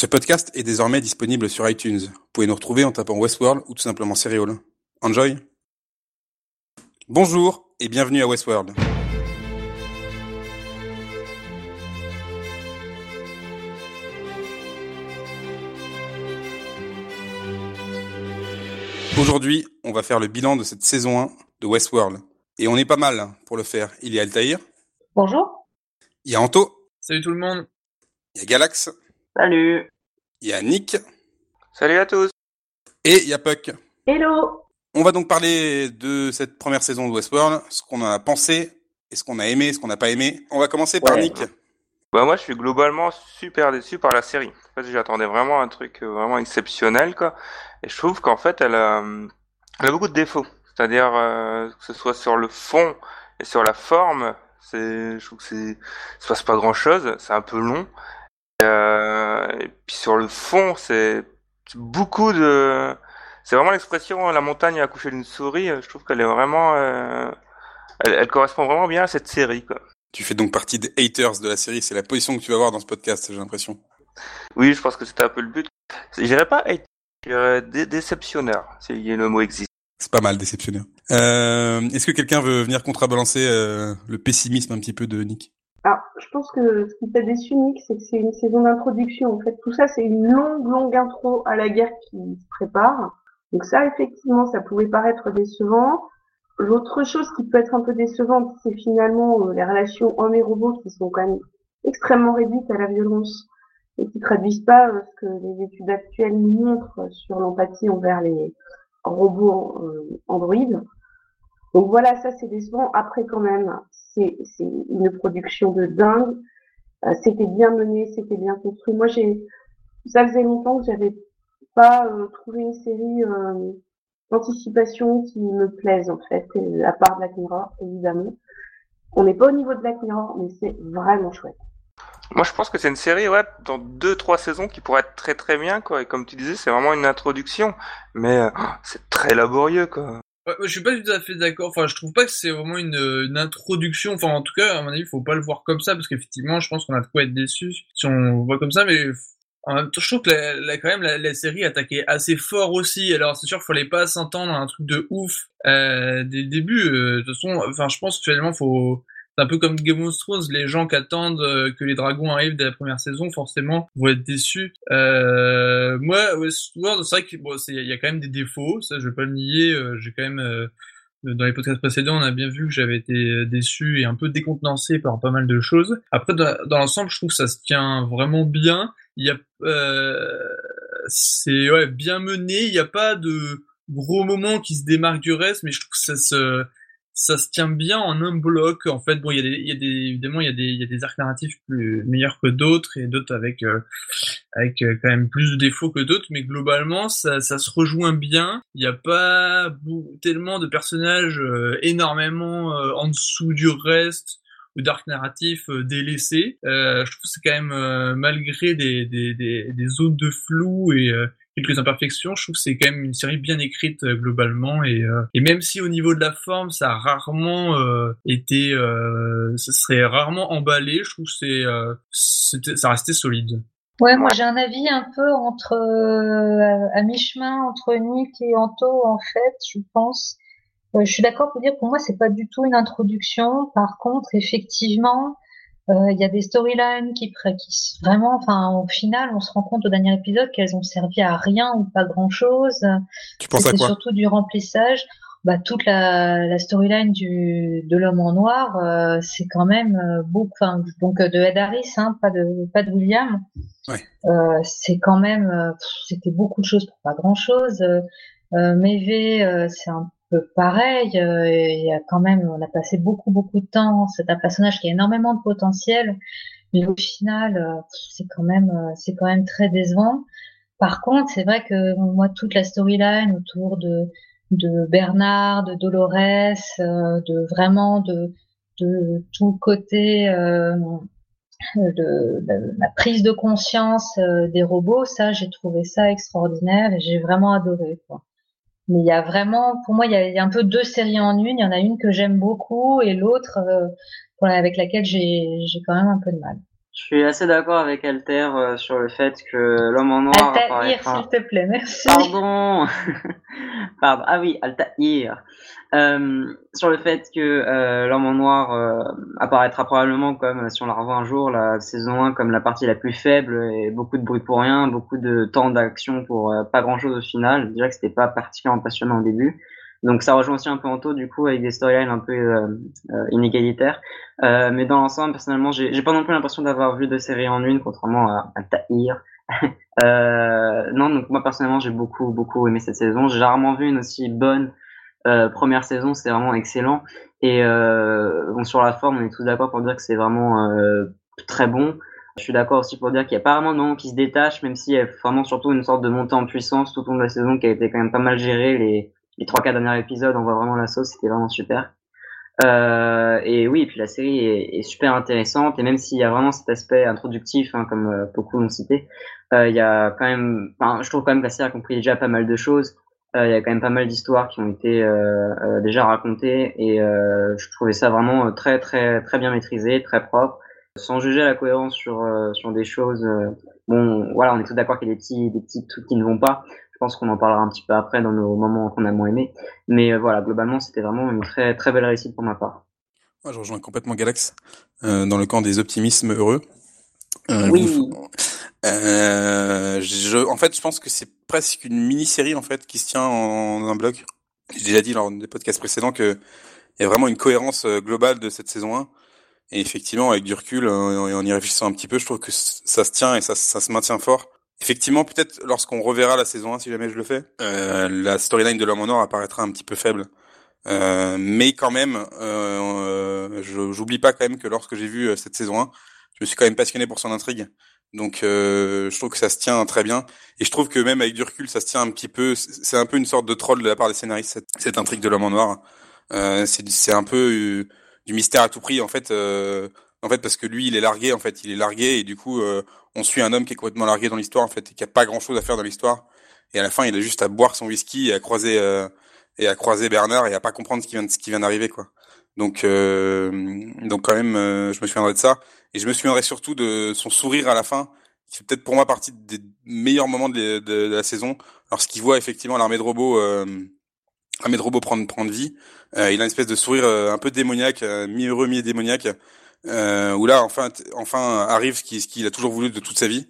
Ce podcast est désormais disponible sur iTunes. Vous pouvez nous retrouver en tapant Westworld ou tout simplement Serial. Enjoy Bonjour et bienvenue à Westworld. Aujourd'hui, on va faire le bilan de cette saison 1 de Westworld. Et on est pas mal pour le faire. Il y a Altaïr. Bonjour. Il y a Anto. Salut tout le monde. Il y a Galax. Salut. Il y a Nick. Salut à tous. Et il y a Puck. Hello. On va donc parler de cette première saison de Westworld, ce qu'on en a pensé, et ce qu'on a aimé, ce qu'on n'a pas aimé. On va commencer par Ouais. Nick. Bah moi je suis globalement super déçu par la série. En fait j'attendais vraiment un truc euh, vraiment exceptionnel quoi. Et je trouve qu'en fait elle a, elle a beaucoup de défauts. C'est-à-dire euh, que ce soit sur le fond et sur la forme, c'est je trouve que c'est ça se passe pas grand chose, c'est un peu long. Et, euh, et puis sur le fond c'est beaucoup de c'est vraiment l'expression la montagne a accouché d'une souris. Je trouve qu'elle est vraiment euh, elle, elle correspond vraiment bien à cette série quoi. Tu fais donc partie des haters de la série, c'est la position que tu vas avoir dans ce podcast, j'ai l'impression. Oui, je pense que c'était un peu le but. Je dirais pas être je dirais dé- déceptionneur, si le mot existe. C'est pas mal déceptionneur. Euh, Est-ce que quelqu'un veut venir contrebalancer euh, le pessimisme un petit peu de Nick? Alors, je pense que ce qui t'a déçu, Nick, c'est que c'est une saison d'introduction. En fait, tout ça, c'est une longue, longue intro à la guerre qui se prépare. Donc ça, effectivement, ça pouvait paraître décevant. L'autre chose qui peut être un peu décevante, c'est finalement euh, les relations hommes et robots qui sont quand même extrêmement réduites à la violence et qui traduisent pas euh, ce que les études actuelles montrent sur l'empathie envers les robots euh, androïdes. Donc voilà, ça c'est décevant. Après quand même, c'est une production de dingue. Euh, c'était bien mené, c'était bien construit. Moi j'ai, ça faisait longtemps que j'avais pas euh, trouvé une série euh, d'anticipation qui me plaise en fait, et à part Black Mirror évidemment. On n'est pas au niveau de Black Mirror, mais c'est vraiment chouette. Moi, je pense que c'est une série, ouais, dans deux, trois saisons qui pourrait être très très bien, quoi. Et comme tu disais, c'est vraiment une introduction, mais euh, c'est très laborieux, quoi. Je suis pas tout à fait d'accord. Enfin, je trouve pas que c'est vraiment une, une introduction. Enfin, en tout cas, à mon avis, faut pas le voir comme ça parce qu'effectivement, je pense qu'on a de quoi être déçu si on voit comme ça. Mais en même temps, je trouve que la, quand même la, série attaquait assez fort aussi. Alors, c'est sûr, fallait pas s'entendre à un truc de ouf euh, dès le début. Euh, de toute façon, enfin, je pense que finalement, faut c'est un peu comme Game of Thrones, les gens qui attendent euh, que les dragons arrivent dès la première saison, forcément, vont être déçus. Euh, moi, Westworld, c'est vrai qu'il bon, y a quand même des défauts, ça je vais pas le nier. euh, J'ai quand même euh, dans les podcasts précédents, on a bien vu que j'avais été euh, déçu et un peu décontenancé par pas mal de choses. Après, dans, dans l'ensemble, je trouve que ça se tient vraiment bien. Il y a, euh, c'est ouais bien mené. Il n'y a pas de gros moments qui se démarquent du reste, mais je trouve que ça se ça se tient bien en un bloc. En fait, bon, il y a des, il y a des évidemment, il y a des, il y a des arcs narratifs plus meilleurs que d'autres et d'autres avec euh, avec euh, quand même plus de défauts que d'autres, mais globalement, ça, ça se rejoint bien. Il n'y a pas tellement de personnages euh, énormément euh, en dessous du reste ou d'arcs narratifs euh, délaissés. Euh, je trouve que c'est quand même malgré des, des, des, des zones de flou et euh, quelques imperfections, je trouve que c'est quand même une série bien écrite euh, globalement et, euh, et même si au niveau de la forme ça a rarement euh, été, ça serait rarement emballé, je trouve que c'est, ça restait solide. Ouais, moi j'ai un avis un peu entre à mi-chemin entre Nick et Anto en fait, je pense. Je suis d'accord pour dire pour moi c'est pas du tout une introduction. Par contre, effectivement, il y a des storylines qui, qui vraiment, enfin au final, on se rend compte au dernier épisode qu'elles ont servi à rien ou pas grand chose. Tu penses à quoi surtout du remplissage. Bah, toute la, la storyline du de l'homme en noir, euh, c'est quand même euh, beaucoup. Donc euh, de Ed Harris, hein, pas de pas de William. Ouais. Euh, c'est quand même, euh, c'était beaucoup de choses pour pas grand chose. Euh, euh, euh, c'est un peu pareil. euh, Il y a quand même, on a passé beaucoup beaucoup de temps. C'est un personnage qui a énormément de potentiel, mais au final, euh, c'est quand même, euh, c'est quand même très décevant. Par contre, c'est vrai que moi, toute la storyline autour de de Bernard, de Dolores, de vraiment de de tout côté euh, de, de la prise de conscience des robots, ça j'ai trouvé ça extraordinaire et j'ai vraiment adoré. Quoi. Mais il y a vraiment, pour moi, il y a, un peu deux séries en une. Il y en a une que j'aime beaucoup et l'autre euh, avec laquelle j'ai quand même un peu de mal. Je suis assez d'accord avec Alter euh, sur le fait que l'homme en noir Altaïr, apparaîtra... s'il te plaît, merci. Pardon. Pardon. Ah oui, Altaïr. Euh, sur le fait que euh, l'homme en noir euh, apparaîtra probablement comme, si on la revoit un jour, la saison 1 comme la partie la plus faible et beaucoup de bruit pour rien, beaucoup de temps d'action pour euh, pas grand chose au final. Déjà que c'était pas particulièrement passionnant au début. Donc ça rejoint aussi un peu Anto du coup avec des storylines un peu euh, euh, inégalitaires. Euh, mais dans l'ensemble, personnellement, j'ai pas non plus l'impression d'avoir vu de série en une, contrairement à, à Tahir. euh, non, donc moi personnellement, j'ai beaucoup beaucoup aimé cette saison. J'ai rarement vu une aussi bonne euh, première saison. C'était vraiment excellent. Et euh, bon, sur la forme, on est tous d'accord pour dire que c'est vraiment très bon. Je suis d'accord aussi pour dire qu'il y a pas vraiment de moment qui se détache, même s'il y a vraiment surtout une sorte de montée en puissance tout au long de la saison qui a été quand même pas mal gérée. Les les trois quatre derniers épisodes, on voit vraiment la sauce, c'était vraiment super. Euh, et oui, et puis la série est, super intéressante, et même s'il y a vraiment cet aspect introductif, hein, comme euh, beaucoup l'ont cité, euh, il y a quand même, je trouve quand même que la série a compris déjà pas mal de choses. Euh, il y a quand même pas mal d'histoires qui ont été déjà racontées, et je trouvais ça vraiment très très très bien maîtrisé, très propre, sans juger la cohérence sur sur des choses. bon, voilà, on est tous d'accord qu'il y a des petits des petits trucs qui ne vont pas. Je pense qu'on en parlera un petit peu après dans nos moments qu'on a moins aimés. Mais euh, voilà, globalement, c'était vraiment une très très belle réussite pour ma part. Moi, je rejoins complètement Galax euh, dans le camp des optimismes heureux. Euh, oui. Euh, je, en fait, je pense que c'est presque une mini-série en fait qui se tient en, en un bloc. J'ai déjà dit lors des podcasts précédents que il y a vraiment une cohérence globale de cette saison 1. Et effectivement, avec du recul, et en y réfléchissant un petit peu, je trouve que ça se tient et ça, ça se maintient fort. Effectivement, peut-être lorsqu'on reverra la saison 1, si jamais je le fais, euh, la storyline de l'homme en or apparaîtra un petit peu faible. Euh, mais quand même, euh, j'oublie pas quand même que lorsque j'ai vu cette saison 1, je me suis quand même passionné pour son intrigue. Donc je trouve que ça se tient très bien. Et je trouve que même avec du recul, ça se tient un petit peu. C'est un peu une sorte de troll de la part des scénaristes, cette, cette intrigue de l'homme en noir. c'est un peu du mystère à tout prix, en fait. en fait, parce que lui, il est largué, en fait. Il est largué et du coup on suit un homme qui est complètement largué dans l'histoire en fait et qui a pas grand chose à faire dans l'histoire. Et à la fin il a juste à boire son whisky et à croiser euh, et à croiser Bernard et à pas comprendre ce qui vient de, ce qui vient d'arriver quoi. Donc euh, donc quand même euh, je me souviendrai de ça. Et je me souviendrai surtout de son sourire à la fin qui fait peut-être pour moi partie des meilleurs moments de, de, de la saison lorsqu'il voit effectivement l'armée de robots euh, l'armée de robots prendre prendre vie. Il a une espèce de sourire un peu démoniaque mi heureux mi démoniaque euh, où là enfin enfin arrive ce qu'il a toujours voulu de toute sa vie.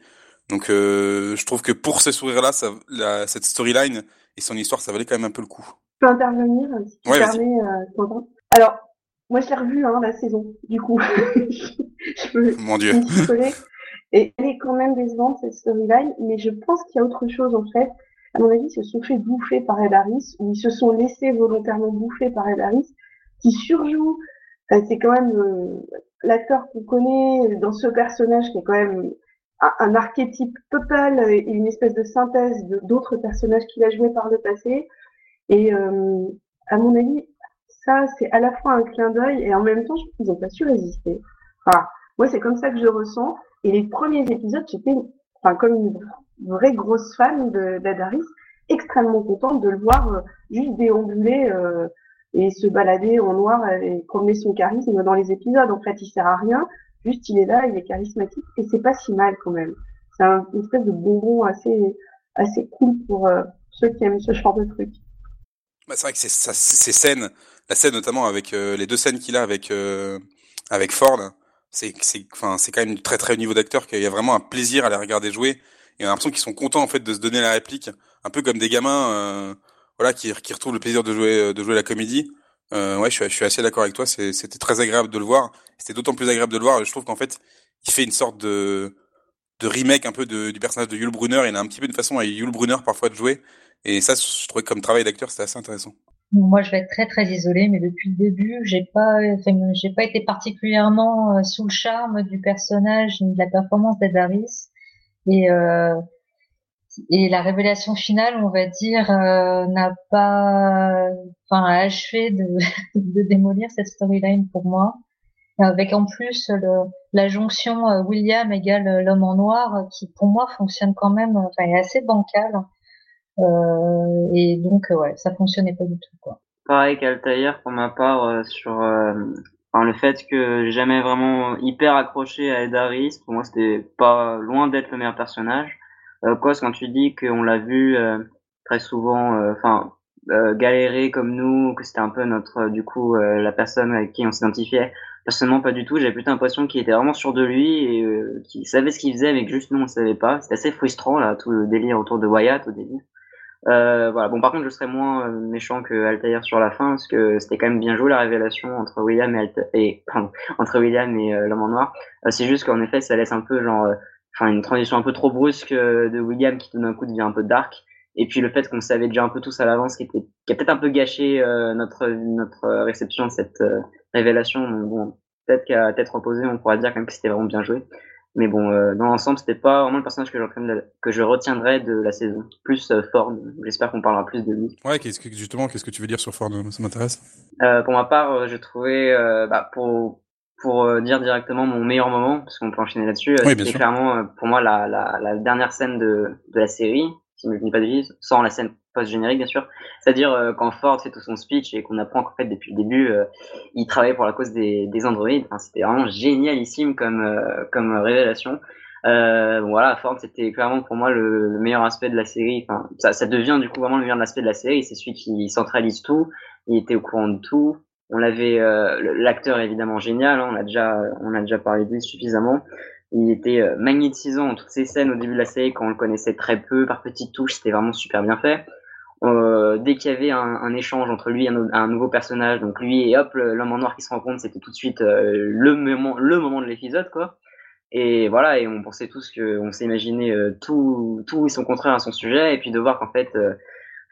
Donc euh, je trouve que pour ce sourire-là, ça, la, cette storyline et son histoire, ça valait quand même un peu le coup. Je peux intervenir si tu Ouais, permets, euh, Alors, moi je l'ai revu hein, la saison, du coup. je peux Mon Dieu. Et elle est quand même décevante cette storyline, mais je pense qu'il y a autre chose en fait. À mon avis, ils se sont fait bouffer par Ed Harris, ou ils se sont laissés volontairement bouffer par Ed Harris, qui surjoue. Euh, c'est quand même euh, l'acteur qu'on connaît dans ce personnage qui est quand même un, archétype total et une espèce de synthèse d'autres personnages qu'il a joués par le passé. Et euh, à mon avis, ça c'est à la fois un clin d'œil et en même temps, je trouve qu'ils n'ont pas su résister. Enfin, moi c'est comme ça que je ressens. Et les premiers épisodes, j'étais, enfin comme une vraie grosse fan d'Adaris, extrêmement contente de le voir euh, juste déambuler. Euh, et se balader en noir et promener son charisme dans les épisodes. En fait, il sert à rien, juste il est là, il est charismatique et c'est pas si mal quand même. C'est un, une espèce de bonbon assez assez cool pour euh, ceux qui aiment ce genre de truc. Bah, c'est vrai que ces scènes, la scène notamment avec euh, les deux scènes qu'il a avec euh, avec Ford, c'est enfin c'est quand même très très haut niveau d'acteur qu'il y a vraiment un plaisir à les regarder jouer et on a l'impression qu'ils sont contents en fait de se donner la réplique, un peu comme des gamins voilà, qui, qui retrouve le plaisir de jouer, de jouer la comédie. Euh, ouais, je suis, assez d'accord avec toi. C'était très agréable de le voir. C'était d'autant plus agréable de le voir. Je trouve qu'en fait, il fait une sorte de, de remake un peu du personnage de Yul Brunner. Il a un petit peu une façon à Yul Brunner parfois de jouer. Et ça, je trouvais comme travail d'acteur, c'était assez intéressant. Moi, je vais être très très isolée, mais depuis le début, j'ai pas, j'ai pas été particulièrement euh, sous le charme du personnage ni de la performance d'Adaris. Et euh, et la révélation finale, on va dire, euh, n'a pas, enfin, achevé de, de démolir cette storyline pour moi. Avec en plus le, la jonction euh, William égale euh, l'homme en noir, qui pour moi fonctionne quand même, enfin, est assez bancale. Euh, et donc, ouais, ça fonctionnait pas du tout, quoi. Pareil qu'Altaïr, pour ma part, euh, sur Enfin, le fait que jamais vraiment hyper accroché à Ed Harris, pour moi c'était pas loin d'être le meilleur personnage. Euh, Cos, quand tu dis qu'on l'a vu euh, très souvent, euh, enfin euh, galérer comme nous, que c'était un peu notre, du coup, la personne avec qui on s'identifiait. Personnellement, pas du tout. J'avais plutôt l'impression qu'il était vraiment sûr de lui et qu'il savait ce qu'il faisait, mais que juste nous on ne savait pas. C'était assez frustrant là, tout le délire autour de Wyatt au début. Euh, voilà. Bon, par contre, je serais moins euh, méchant que Altair sur la fin, parce que c'était quand même bien joué la révélation entre William et, et pardon, entre William et euh, l'homme en noir. Euh, c'est juste qu'en effet, ça laisse un peu genre, enfin, une transition un peu trop brusque de William qui tout d'un coup devient un peu dark. Et puis le fait qu'on savait déjà un peu tous à l'avance, qui était, qui a peut-être un peu gâché notre notre réception de cette révélation. bon, peut-être qu'à tête reposée, on pourra dire quand même que c'était vraiment bien joué. Mais bon, euh, dans l'ensemble, c'était pas vraiment le personnage que je, que je retiendrai de la saison. Plus euh, Ford, j'espère qu'on parlera plus de lui. Ouais, qu'est-ce que, justement, qu'est-ce que tu veux dire sur Ford Ça m'intéresse. Euh, pour ma part, euh, je trouvais, euh, bah, pour, pour dire directement mon meilleur moment, parce qu'on peut enchaîner là-dessus, oui, c'était clairement pour moi la, la, la, dernière scène de, de la série, si je ne me dis pas de bêtises, sans la scène post-générique bien sûr. C'est-à-dire euh, quand Ford fait tout son speech et qu'on apprend qu'en fait depuis le début, euh, il travaillait pour la cause des, des androïdes. Enfin, c'était vraiment génialissime comme, euh, comme révélation. voilà, Ford c'était clairement pour moi le, meilleur aspect de la série. Enfin, ça, ça devient du coup vraiment le meilleur aspect de la série. C'est celui qui centralise tout. Il était au courant de tout. On l'avait, l'acteur est évidemment génial. Hein, on a déjà, on a déjà parlé de lui suffisamment. Il était magnétisant dans toutes ces scènes au début de la série quand on le connaissait très peu, par petites touches, c'était vraiment super bien fait. Euh, dès qu'il y avait un, échange entre lui et un, un, nouveau personnage, donc lui et hop, l'homme en noir qui se rencontre, c'était tout de suite euh, le moment, le moment de l'épisode, quoi. Et voilà, et on pensait tous que, on s'est imaginé euh, tout, tout et son contraire à son sujet, et puis de voir qu'en fait, euh,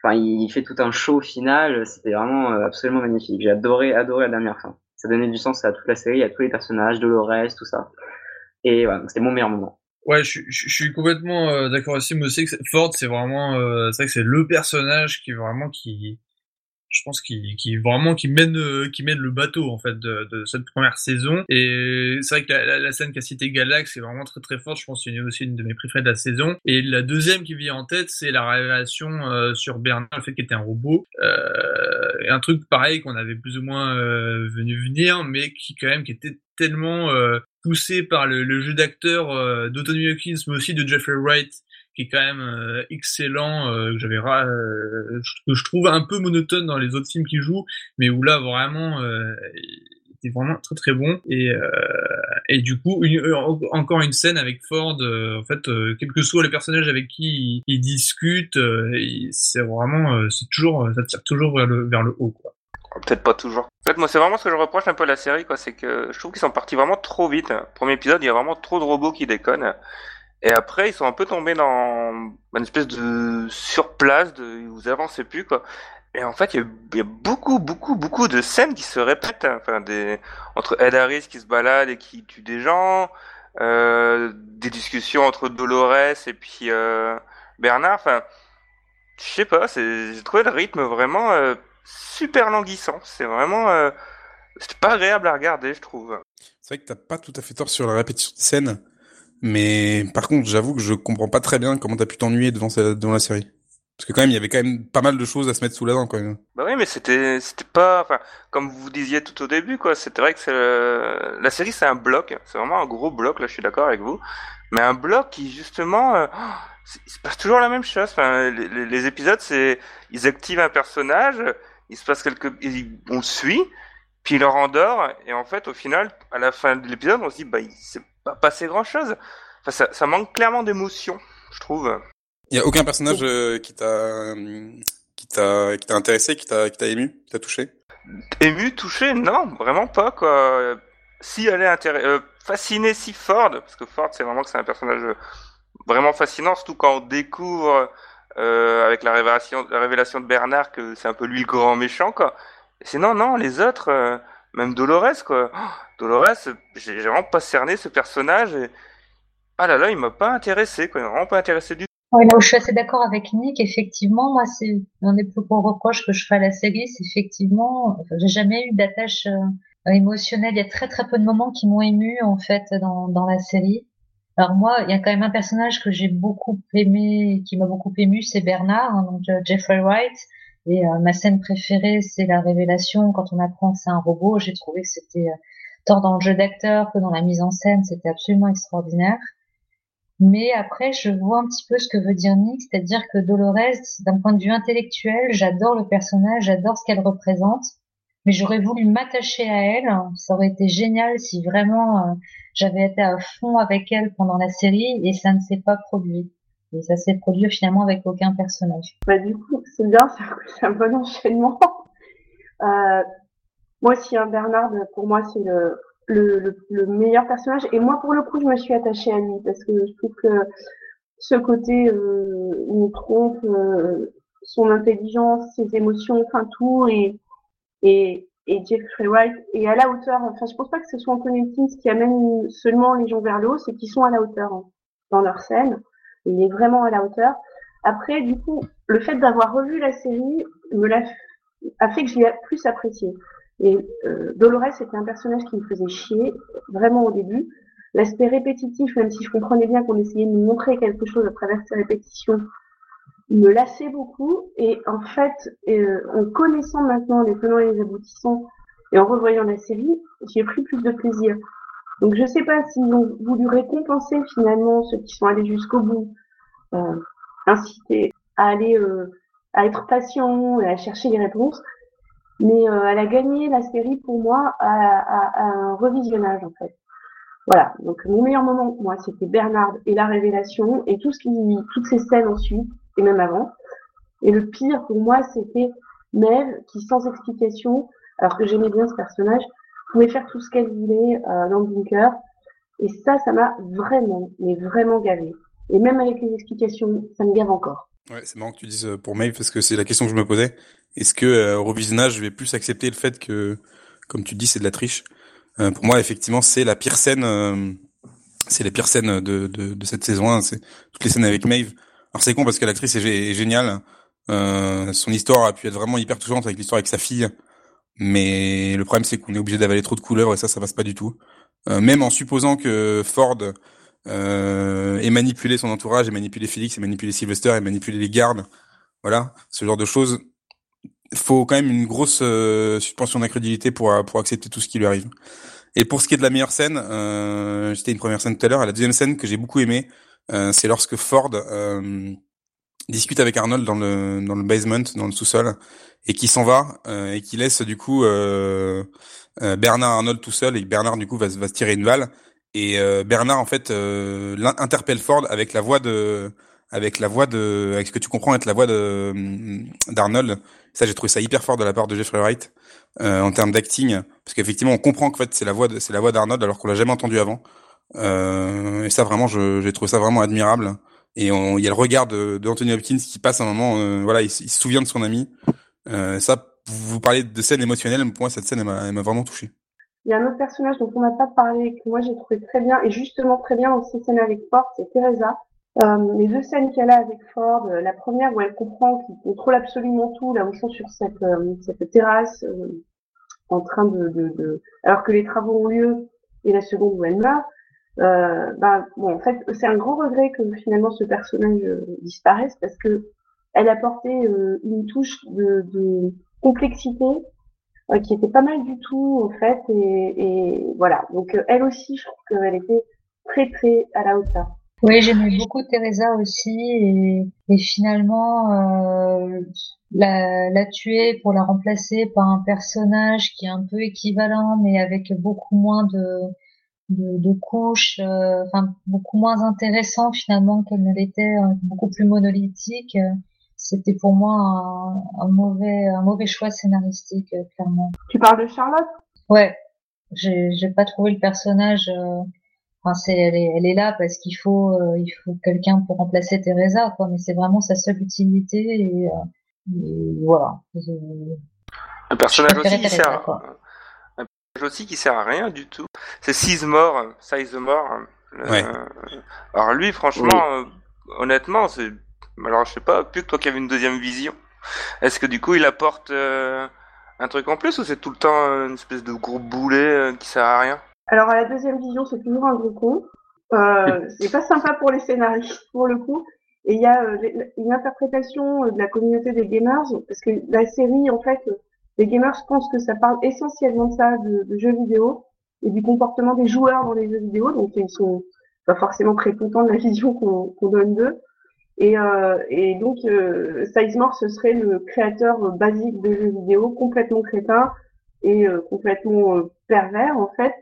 enfin, il fait tout un show final, c'était vraiment absolument magnifique. J'ai adoré, adoré la dernière fin. Ça donnait du sens à toute la série, à tous les personnages, Dolores, tout ça. Et voilà, c'était mon meilleur moment. Ouais, je, je, suis complètement euh, d'accord aussi. Moi aussi, que Ford, c'est vraiment, euh, c'est vrai que c'est le personnage qui vraiment qui, je pense qui, qui vraiment qui mène, euh, qui mène le bateau en fait de, de cette première saison. Et c'est vrai que la, la, scène qu'a cité Galax c'est vraiment très très forte. Je pense c'est aussi une de mes préférées de la saison. Et la deuxième qui vient en tête, c'est la révélation sur Bernard, le fait qu'il était un robot. Euh, un truc pareil qu'on avait plus ou moins venu venir, mais qui quand même qui était tellement poussé par le, le jeu d'acteur euh, d'Anthony Hopkins, mais aussi de Jeffrey Wright, qui est quand même euh, excellent, euh, que j'avais euh, je trouve un peu monotone dans les autres films qu'il joue, mais où là vraiment il était vraiment très très bon et et du coup une, encore une scène avec Ford en fait quel que soit les personnages avec qui il, il discute c'est vraiment c'est toujours ça tire toujours vers le vers le haut quoi Peut-être pas toujours. En fait, moi, c'est vraiment ce que je reproche un peu à la série, quoi. C'est que je trouve qu'ils sont partis vraiment trop vite. Premier épisode, il y a vraiment trop de robots qui déconnent. Et après, ils sont un peu tombés dans une espèce de surplace, de, vous avancez plus, quoi. Et en fait, il y, a, beaucoup, beaucoup, beaucoup de scènes qui se répètent. Hein. Enfin, des, entre Ed Harris qui se balade et qui tue des gens, euh, des discussions entre Dolores et puis euh, Bernard. Enfin, je sais pas, j'ai trouvé le rythme vraiment euh, super languissant. C'est vraiment, euh, c'est pas agréable à regarder, je trouve. C'est vrai que t'as pas tout à fait tort sur la répétition de scène, mais par contre, j'avoue que je comprends pas très bien comment t'as pu t'ennuyer devant, devant la série. Parce que quand même, il y avait quand même pas mal de choses à se mettre sous la dent, quand même. Bah oui, mais c'était, c'était pas, enfin, comme vous disiez tout au début, quoi. C'était vrai que c'est la série, c'est un bloc. C'est vraiment un gros bloc. Là, je suis d'accord avec vous. Mais un bloc qui justement, euh, il se passe toujours la même chose. Les, épisodes, c'est, ils activent un personnage, il se passe quelque, on le suit, puis il le rendort, et en fait, au final, à la fin de l'épisode, on se dit, bah, il pas passé grand chose. Enfin, ça, ça manque clairement d'émotion, je trouve. Il y a aucun personnage euh, qui t'a, qui t'a, qui t'a intéressé, qui t'a, qui t'a ému, qui t'a touché? Ému, touché, non, vraiment pas, quoi. Si elle est intéressée, euh, fascinée, si Ford, parce que Ford, c'est vraiment que c'est un personnage vraiment fascinant, surtout quand on découvre euh, avec la révélation, la révélation de Bernard que c'est un peu lui le grand méchant, quoi. Sinon, non, les autres, euh, même Dolores, quoi. Oh, Dolores, j'ai vraiment pas cerné ce personnage. Et... Ah là là, il m'a pas intéressé, quoi. Il m'a vraiment pas intéressé du tout. Je suis assez d'accord avec Nick, effectivement, moi, c'est un des plus gros reproches que je fais à la série, c'est effectivement, j'ai jamais eu d'attache euh, émotionnelle. Il y a très très peu de moments qui m'ont ému en fait dans, dans la série. Alors moi, il y a quand même un personnage que j'ai beaucoup aimé, qui m'a beaucoup ému, c'est Bernard, hein, donc euh, Jeffrey Wright, Et ma scène préférée, c'est la révélation quand on apprend que c'est un robot. J'ai trouvé que c'était tant dans le jeu d'acteur que dans la mise en scène, c'était absolument extraordinaire. Mais après, je vois un petit peu ce que veut dire Nick, c'est-à-dire que Dolores, d'un point de vue intellectuel, j'adore le personnage, j'adore ce qu'elle représente, mais j'aurais voulu m'attacher à elle. Ça aurait été génial si vraiment euh, j'avais été à fond avec elle pendant la série, et ça ne s'est pas produit. Et ça s'est produit finalement avec aucun personnage. Bah du coup, c'est bien, c'est un bon enchaînement. Euh, moi aussi, hein, Bernard, pour moi, c'est le, le, le, meilleur personnage. Et moi, pour le coup, je me suis attachée à lui parce que je trouve que ce côté euh, nous trompe, euh, son intelligence, ses émotions, enfin tout, et, et, et Jeffrey Wright est à la hauteur. Enfin, je pense pas que ce soit Anthony Hopkins qui amène seulement les gens vers le haut, c'est qu'ils sont à la hauteur hein, dans leur scène. Il est vraiment à la hauteur. Après, du coup, le fait d'avoir revu la série me l'a a fait que je l'ai plus apprécié. Et euh, Dolores c'était un personnage qui me faisait chier, vraiment au début. L'aspect répétitif, même si je comprenais bien qu'on essayait de nous montrer quelque chose à travers ces répétitions, me lassait beaucoup. Et en fait, euh, en connaissant maintenant les tenants et les aboutissants, et en revoyant la série, j'ai pris plus de plaisir. Donc je sais pas s'ils ont voulu récompenser finalement ceux qui sont allés jusqu'au bout, euh, inciter à aller euh, à être patient et à chercher les réponses, mais euh, elle a gagné la série pour moi à, à, à, un revisionnage en fait. Voilà, donc mon meilleur moment moi c'était Bernard et la révélation et tout ce qui, toutes ces scènes ensuite et même avant. Et le pire pour moi c'était Mev qui sans explication, alors que j'aimais bien ce personnage, pouvait faire tout ce qu'elle voulait euh, dans le bunker. Et ça, ça m'a vraiment, mais vraiment gavé. Et même avec les explications, ça me gave encore. Ouais, c'est marrant que tu dises euh, pour Maeve parce que c'est la question que je me posais. Est-ce que euh, au revisionnage, je vais plus accepter le fait que, comme tu dis, c'est de la triche? Euh, Pour moi, effectivement, c'est la pire scène. Euh, c'est la pire scène de, de, de cette saison 1. C'est toutes les scènes avec Maeve. Alors c'est con parce que l'actrice est, géniale. Euh, son histoire a pu être vraiment hyper touchante avec l'histoire avec sa fille. Mais le problème, c'est qu'on est obligé d'avaler trop de couleurs et ça, ça passe pas du tout. même en supposant que Ford euh, et manipuler son entourage, et manipuler Félix, et manipuler Sylvester, et manipuler les gardes. Voilà, ce genre de choses. Faut quand même une grosse euh, suspension d'incrédulité pour pour accepter tout ce qui lui arrive. Et pour ce qui est de la meilleure scène, euh, c'était une première scène tout à l'heure. La deuxième scène que j'ai beaucoup aimée, euh, c'est lorsque Ford euh, discute avec Arnold dans le dans le basement, dans le sous-sol, et qui s'en va euh, et qui laisse du coup Bernard Arnold tout seul et Bernard du coup va, va se tirer une balle et euh, Bernard en fait euh, interpelle Ford avec la voix de avec la voix de avec ce que tu comprends être la voix de mm, d'Arnold. Ça j'ai trouvé ça hyper fort de la part de Jeffrey Wright euh, en termes d'acting parce qu'effectivement on comprend qu'en fait c'est la voix c'est la voix d'Arnold alors qu'on l'a jamais entendu avant. Euh, et ça vraiment j'ai trouvé ça vraiment admirable. Et il y a le regard de, Anthony Hopkins qui passe un moment euh, voilà il, se souvient de son ami. Euh, ça vous parlez de scène émotionnelle, pour moi cette scène elle m'a vraiment touché. Il y a un autre personnage dont on n'a pas parlé, que moi j'ai trouvé très bien, et justement très bien dans ces scènes avec Ford, c'est Teresa. Euh, les deux scènes qu'elle a avec Ford, la première où elle comprend qu'il contrôle absolument tout, là où ils sont sur cette, cette terrasse, en train de, alors que les travaux ont lieu, et la seconde où elle meurt, bah bon, en fait, c'est un grand regret que finalement ce personnage disparaisse parce que elle apportait une touche de, de complexité euh, qui était pas mal du tout en fait et, et voilà. Donc euh, elle aussi je trouve qu'elle était très très à la hauteur. Oui j'aimais beaucoup Teresa aussi et, et finalement euh, la, la tuer pour la remplacer par un personnage qui est un peu équivalent mais avec beaucoup moins de de, de couches, euh, enfin beaucoup moins intéressant finalement qu'elle ne l'était, beaucoup plus monolithique c'était pour moi un, mauvais un mauvais choix scénaristique euh, clairement. Tu parles de Charlotte? Ouais, j'ai j'ai pas trouvé le personnage. Euh, enfin, c'est elle est elle est là parce qu'il faut euh, il faut quelqu'un pour remplacer Teresa quoi, mais c'est vraiment sa seule utilité et, voilà. Un personnage aussi qui sert. Personnage aussi qui sert à rien du tout. C'est Sizemore, Sizemore. Ouais. alors lui, franchement, honnêtement, c'est alors je sais pas, plus que toi qui avais une deuxième vision. Est-ce que du coup il apporte euh, un truc en plus ou c'est tout le temps euh, une espèce de gros boulet euh, qui sert à rien? Alors à la deuxième vision c'est toujours un gros con. c'est pas sympa pour les scénaristes pour le coup. Et il y a une interprétation de la communauté des gamers, parce que la série, en fait, les gamers pensent que ça parle essentiellement de ça, de, jeux vidéo et du comportement des joueurs dans les jeux vidéo. Donc ils sont pas forcément très contents de la vision qu'on donne d'eux. Et, euh, et, donc euh, Sizemore, ce serait le créateur basique de jeux vidéo, complètement crétin et euh, complètement euh, pervers en fait.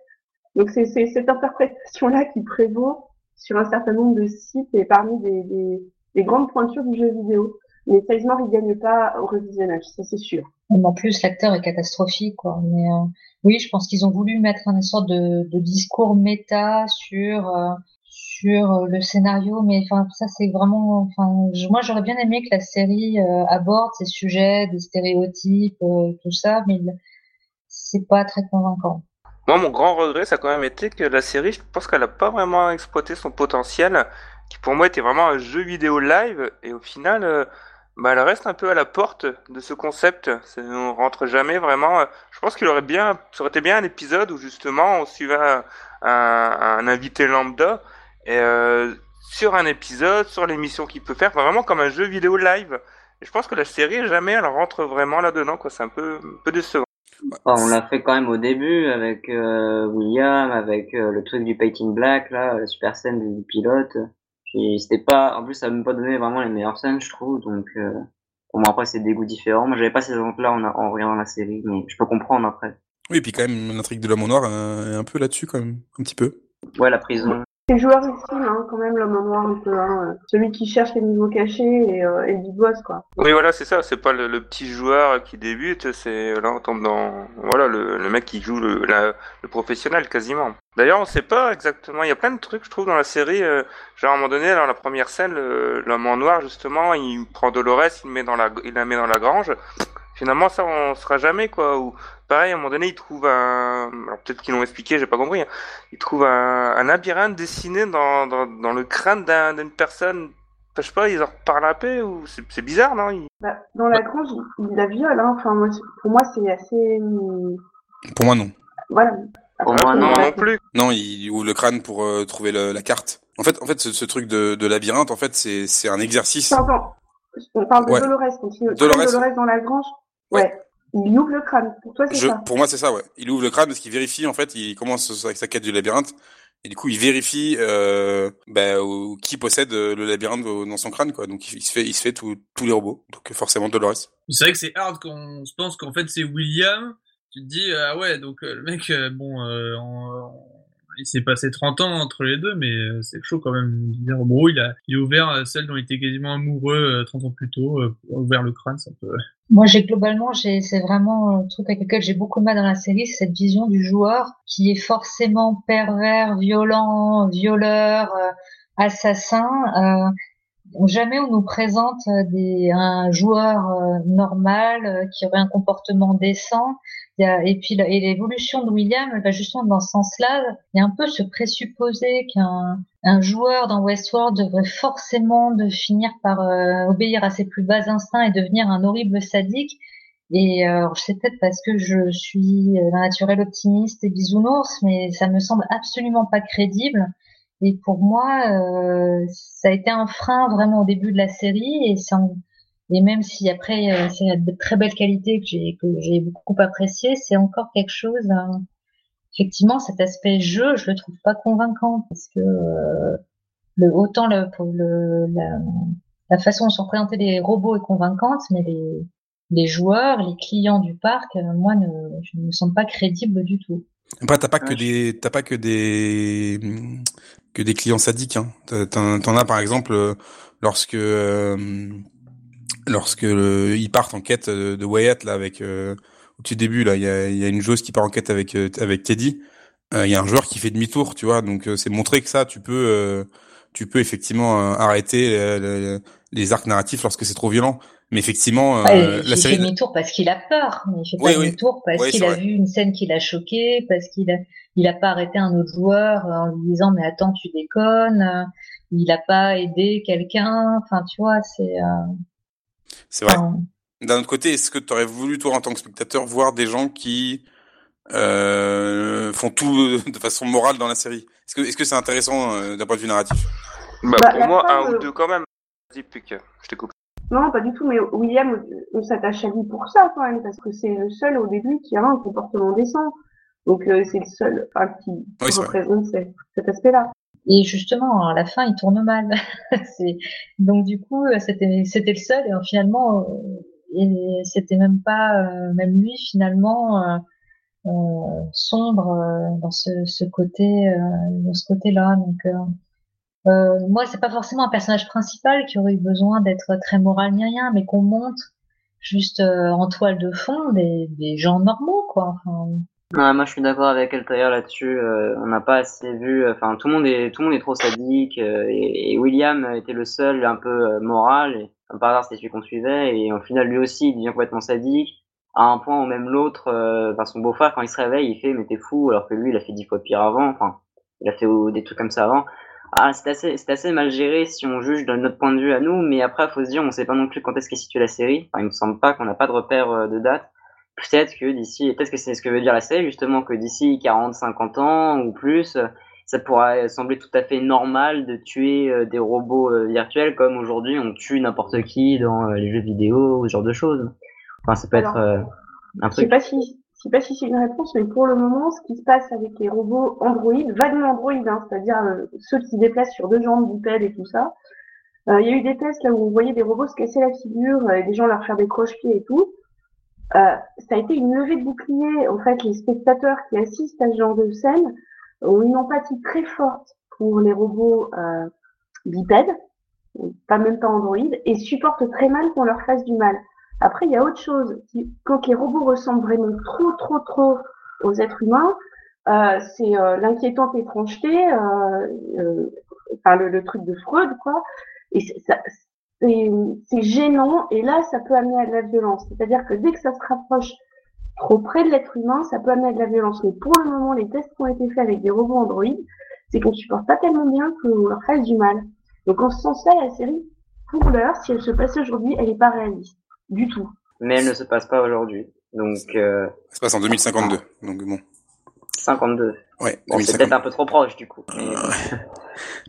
Donc c'est cette interprétation-là qui prévaut sur un certain nombre de sites et parmi des, des grandes pointures du jeu vidéo. Mais Sizemore, il gagne pas au revisionnage, ça c'est sûr. En plus, l'acteur est catastrophique, quoi. Mais euh, oui, je pense qu'ils ont voulu mettre une sorte de, de discours méta sur euh, sur euh, le scénario, mais enfin ça c'est vraiment, enfin moi j'aurais bien aimé que la série aborde ces sujets, des stéréotypes, tout ça, mais c'est pas très convaincant. Moi, mon grand regret, ça a quand même été que la série, je pense qu'elle a pas vraiment exploité son potentiel, qui pour moi était vraiment un jeu vidéo live, et au final bah, elle reste un peu à la porte de ce concept. Ne rentre jamais vraiment. Je pense qu'il aurait bien, ça aurait été bien un épisode où justement on suivait un, invité lambda et euh, sur un épisode, sur l'émission qu'il peut faire, vraiment comme un jeu vidéo live. Et je pense que la série jamais elle rentre vraiment là-dedans. Quoi, c'est un peu, un peu décevant. on l'a fait quand même au début avec euh, William, avec euh, le truc du Painting Black, là, la super scène du pilote c'était pas, en plus, ça m'a pas donné vraiment les meilleures scènes, je trouve. Donc, euh, pour moi, après, c'est des goûts différents. Moi, j'avais pas ces exemples-là en, en regardant la série, mais je peux comprendre après. Oui, et puis quand même, l'intrigue de l'homme en noir euh, est un peu là-dessus, quand même, un petit peu. Ouais, la prison. C'est joueur ultime, hein, quand même, l'homme en noir, un peu. Hein, celui qui cherche les niveaux cachés et, euh, et du boss, quoi. Oui, voilà, c'est ça. C'est pas le, le, petit joueur qui débute. C'est là, on tombe dans voilà le, le mec qui joue le, la, le professionnel quasiment. D'ailleurs, on sait pas exactement. Il y a plein de trucs, je trouve, dans la série. Euh, genre à un moment donné, dans la première scène, l'homme en noir, justement, il prend Dolores, il met dans la, il la met dans la grange finalement ça on sera jamais quoi ou pareil à un moment donné ils trouvent un alors peut-être qu'ils l'ont expliqué j'ai pas compris hein. ils trouvent un, un labyrinthe dessiné dans, dans, dans le crâne d'une personne je sais pas ils en reparlent un peu ou c'est bizarre non bah, dans la grange il la viole hein. enfin moi, pour moi c'est assez pour moi non voilà pour moi non non plus non il ouvre le crâne pour euh, trouver le, la carte en fait en fait ce, ce truc de, de labyrinthe en fait c'est c'est un exercice Attends. On parle de Ouais. Dolores, continue. Dolores. Dolores dans la grange. Ouais. Ouais. Il ouvre le crâne. Pour toi, c'est Je, ça. pour moi, c'est ça, ouais. Il ouvre le crâne parce qu'il vérifie, en fait, il commence avec sa quête du labyrinthe. Et du coup, il vérifie euh, bah, qui possède euh, le labyrinthe dans son crâne, quoi. Donc, il se fait, il se fait tout- tous les robots. Donc, forcément, Dolores. C'est vrai que c'est hard quand on se pense qu'en fait c'est William. Tu te dis, ah ouais, donc euh, le mec, euh, bon, euh, en- il s'est passé 30 ans entre les deux, mais euh, c'est chaud quand même bon, il a, il a ouvert euh, celle dont il était quasiment amoureux euh, 30 ans plus tôt, euh, ouvert le crâne, ça peut... Moi, j'ai globalement, c'est vraiment un truc avec lequel j'ai beaucoup de mal dans la série, c'est cette vision du joueur qui est forcément pervers, violent, violeur, euh, assassin. Euh, jamais on nous présente euh, des, un joueur euh, normal euh, qui aurait un comportement décent. Et puis et l'évolution de William, va justement dans ce sens-là. Il y a un peu ce présupposé qu'un un joueur dans Westworld devrait forcément de finir par euh, obéir à ses plus bas instincts et devenir un horrible sadique. Et euh, sais peut-être parce que je suis euh, d'un naturel optimiste et bisounours, mais ça me semble absolument pas crédible. Et pour moi, euh, ça a été un frein vraiment au début de la série. Et, c'est et même si après euh, c'est de très belles qualités que j'ai que j'ai beaucoup apprécié, c'est encore quelque chose. euh, effectivement, cet aspect jeu, je le trouve pas convaincant parce que euh, le, autant le, pour le, la, la façon dont sont représentés les robots est convaincante, mais les, les joueurs, les clients du parc, euh, moi, ne, je ne me sens pas crédible du tout. Après, t'as pas que des, t'as pas que des, que des clients sadiques. Hein. T'en as par exemple euh, lorsque, euh, lorsque euh, ils partent en quête de, de Wyatt là avec euh, au tout début là, il y a, il y a une joueuse qui part en quête avec euh, avec Teddy. Euh, Il y a un joueur qui fait demi-tour, tu vois. Donc euh, c'est montrer que ça, tu peux, euh, tu peux effectivement euh, arrêter euh, le- les arcs narratifs lorsque c'est trop violent. Mais effectivement, euh, Ouais, la il série. fait demi-tour parce qu'il a peur, mais il fait Oui, pas oui. demi-tour parce qu'il a vrai. vu une scène qui l'a choqué, parce qu'il a, il a pas arrêté un autre joueur en lui disant mais attends tu déconnes, euh, il a pas aidé quelqu'un, enfin tu vois c'est. Euh, C'est vrai. enfin, D'un autre côté, est-ce que tu aurais voulu, toi, en tant que spectateur, voir des gens qui euh, font tout de façon morale dans la série? Est-ce que c'est intéressant euh, d'un point de vue narratif? Bah, Bah, pour moi, un de- ou deux quand même. Vas-y, je te coupe. Non, pas du tout, mais William, on s'attache à lui pour ça quand même, parce que c'est le seul au début qui a un comportement décent. Donc euh, c'est le seul enfin, qui Oui, représente cet, cet aspect-là. Et justement, à la fin, il tourne mal. Donc du coup, c'était c'était le seul et euh, finalement, euh, c'était même pas euh, même lui finalement euh, sombre dans ce, ce côté dans ce côté-là. Donc moi, c'est pas forcément un personnage principal qui aurait eu besoin d'être très moral ni rien, mais qu'on montre juste en toile de fond des, des gens normaux, quoi. Ouais, moi je suis d'accord avec Altair là-dessus. euh, on n'a pas assez vu. Enfin, tout le monde est tout le monde est trop sadique. euh, et, William était le seul un peu euh, moral. Et, comme par hasard, c'était celui qu'on suivait. Et au final, lui aussi, il devient complètement sadique. À un point où même l'autre, euh, enfin son beau-frère, quand il se réveille, il fait mais t'es fou, alors que lui, il a fait dix fois pire avant. Enfin, il a fait euh, des trucs comme ça avant. Ah, c'est assez, c'est assez mal géré si on juge de notre point de vue à nous. Mais après, faut se dire, on sait pas non plus quand est-ce qu'est située la série. Enfin, il me semble pas qu'on n'a pas de repère euh, de date peut-être que d'ici, peut-être que c'est ce que veut dire la série, justement, que d'ici 40, 50 ans ou plus, ça pourrait sembler tout à fait normal de tuer euh, des robots euh, virtuels comme aujourd'hui on tue n'importe qui dans euh, les jeux vidéo, ce genre de choses. Enfin, ça peut Alors, être un Je sais truc. pas si, je sais pas si c'est une réponse, mais pour le moment, ce qui se passe avec les robots Android, vaguement Android, hein, c'est-à-dire ceux qui se déplacent sur deux jambes, bipèdes et tout ça. Il y a eu des tests là où on voyait des robots se casser la figure et des gens leur faire des croche-pieds et tout. Euh, ça a été une levée de bouclier. En fait, les spectateurs qui assistent à ce genre de scène ont une empathie très forte pour les robots euh, bipèdes, pas même pas Android, et supportent très mal qu'on leur fasse du mal. Après, il y a autre chose. Quand les robots ressemblent vraiment trop, trop, trop aux êtres humains, euh, c'est euh, l'inquiétante étrangeté, euh, euh, enfin le, le truc de Freud, quoi. Et ça- c'est c'est gênant, et là, ça peut amener à de la violence. C'est-à-dire que dès que ça se rapproche trop près de l'être humain, ça peut amener à de la violence. Mais pour le moment, les tests qui ont été faits avec des robots Android, c'est qu'on supporte pas tellement bien qu'on leur fasse du mal. Donc en ce sens-là, la série, pour l'heure, si elle se passait aujourd'hui, elle est pas réaliste. Du tout. Mais elle ne se passe pas aujourd'hui. Donc euh, Ça se passe en 2052. Donc bon. 52. Ouais, Bon, c'est 2052. peut-être un peu trop proche du coup. Mais,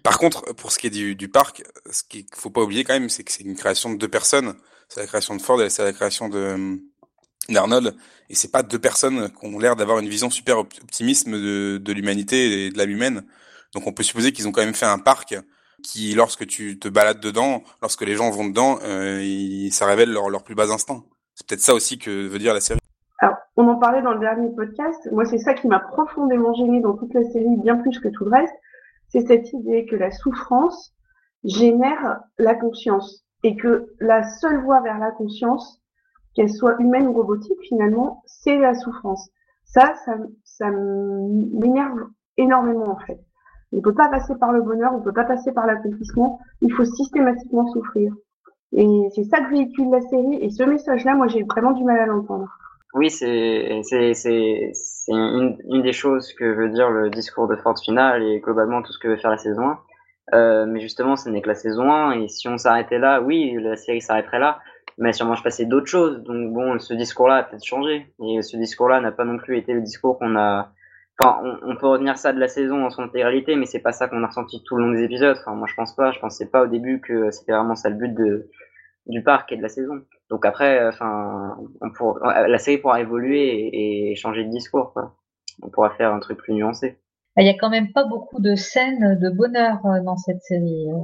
Par contre, pour ce qui est du, parc, ce qu'il faut pas oublier quand même, c'est que c'est une création de deux personnes. C'est la création de Ford et c'est la création de hum, d'Arnold. Et c'est pas deux personnes qui ont l'air d'avoir une vision super op- optimisme de, l'humanité et de l'âme humaine. Donc on peut supposer qu'ils ont quand même fait un parc qui, lorsque tu te balades dedans, lorsque les gens vont dedans, euh, ça révèle leur, leur plus bas instinct. C'est peut-être ça aussi que veut dire la série. Alors, on en parlait dans le dernier podcast. Moi, c'est ça qui m'a profondément gêné dans toute la série, bien plus que tout le reste. C'est cette idée que la souffrance génère la conscience et que la seule voie vers la conscience, qu'elle soit humaine ou robotique, finalement, c'est la souffrance. Ça, ça, ça m'énerve énormément, en fait. On ne peut pas passer par le bonheur, on ne peut pas passer par l'accomplissement. Il faut systématiquement souffrir. Et c'est ça que véhicule la série. Et ce message-là, moi, j'ai vraiment du mal à l'entendre. Oui, c'est une, une des choses que veut dire le discours de Ford final et globalement tout ce que veut faire la saison 1. Euh, mais justement, ce n'est que la saison 1 et si on s'arrêtait là, oui, la série s'arrêterait là, mais sûrement je passais d'autres choses. Donc bon, ce discours-là a peut-être changé et ce discours-là n'a pas non plus été le discours qu'on a. Enfin, on, on peut retenir ça de la saison en son intégralité, mais c'est pas ça qu'on a ressenti tout le long des épisodes. Enfin, moi je pense pas. Je pensais pas au début que c'était vraiment ça le but de du parc et de la saison. Donc après, enfin, on pour, la série pourra évoluer et, et changer de discours. Quoi. On pourra faire un truc plus nuancé. Il y a quand même pas beaucoup de scènes de bonheur euh, dans cette série. Euh,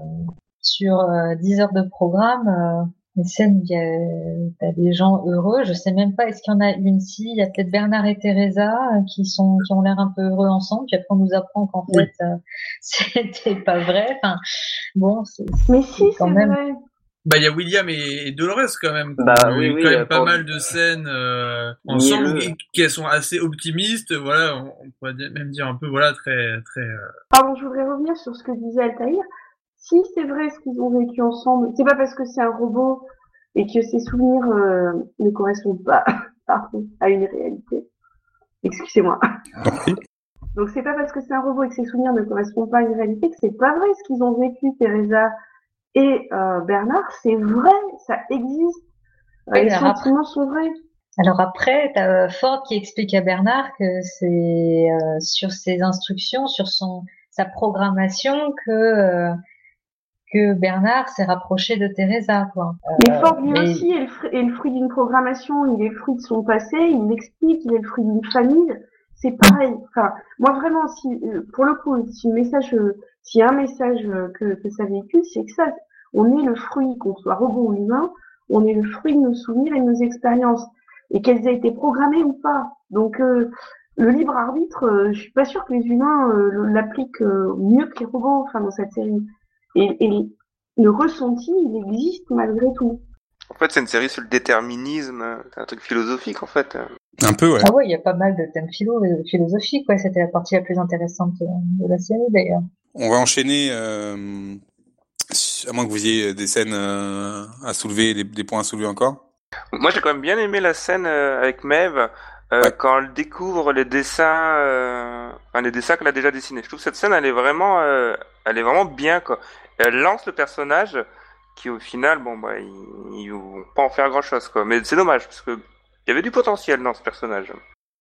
Sur euh, 10 heures de programme, euh, les scènes où il y a des gens heureux. Je sais même pas, est-ce qu'il y en a une si Il y a peut-être Bernard et Teresa euh, qui sont qui ont l'air un peu heureux ensemble. Puis après on nous apprend qu'en Oui. fait euh, c'était pas vrai. Enfin bon, c'est Mais si, quand c'est même. vrai. Bah, il y a William et, et Dolores quand même. Bah, Il y a oui, eu oui, quand euh, même pas pour- mal de scènes euh, ensemble qui, qui sont assez optimistes. Voilà, on, on pourrait même dire un peu voilà très très. euh, Pardon, je voudrais revenir sur ce que disait Altaïr. Si c'est vrai ce qu'ils ont vécu ensemble, c'est pas parce que c'est un robot et que ses souvenirs euh, ne correspondent pas pardon, à une réalité. Excusez-moi. Donc c'est pas parce que c'est un robot et que ses souvenirs ne correspondent pas à une réalité que c'est pas vrai ce qu'ils ont vécu, Teresa et euh, Bernard. C'est vrai, ça existe. Euh, Oui, les alors après- sentiments sont vrais. Alors après, t'as Ford qui explique à Bernard que c'est euh, sur ses instructions, sur son sa programmation que euh, que Bernard s'est rapproché de Teresa. Quoi. mais Ford lui aussi est le, fruit d'une programmation, il est le fruit de son passé, il l'explique, il est le fruit d'une famille. C'est pareil. Enfin, moi vraiment, si pour le coup, si le message, a un message que, que ça véhicule, c'est que ça, on est le fruit, qu'on soit robot ou humain, on est le fruit de nos souvenirs et de nos expériences, et qu'elles aient été programmées ou pas. Donc euh, le libre arbitre, euh, je suis pas sûre que les humains euh, l'appliquent mieux que les robots, enfin dans cette série. Et le ressenti, il existe malgré tout. En fait, c'est une série sur le déterminisme, c'est un truc philosophique en fait. Un peu, ouais. Ah ouais, il y a pas mal de thèmes philo philosophiques, ouais. C'était la partie la plus intéressante de la série d'ailleurs. On va enchaîner euh, à moins que vous ayez des scènes euh, à soulever, des, des, points à soulever encore. Moi, j'ai quand même bien aimé la scène euh, avec Mev euh, ouais. quand elle découvre les dessins, euh, enfin, les dessins qu'elle a déjà dessinés. Je trouve que cette scène, elle est vraiment, euh, elle est vraiment bien quoi. Elle lance le personnage qui, au final, bon bah, ils, ils vont pas en faire grand chose quoi. Mais c'est dommage parce que il y avait du potentiel dans ce personnage.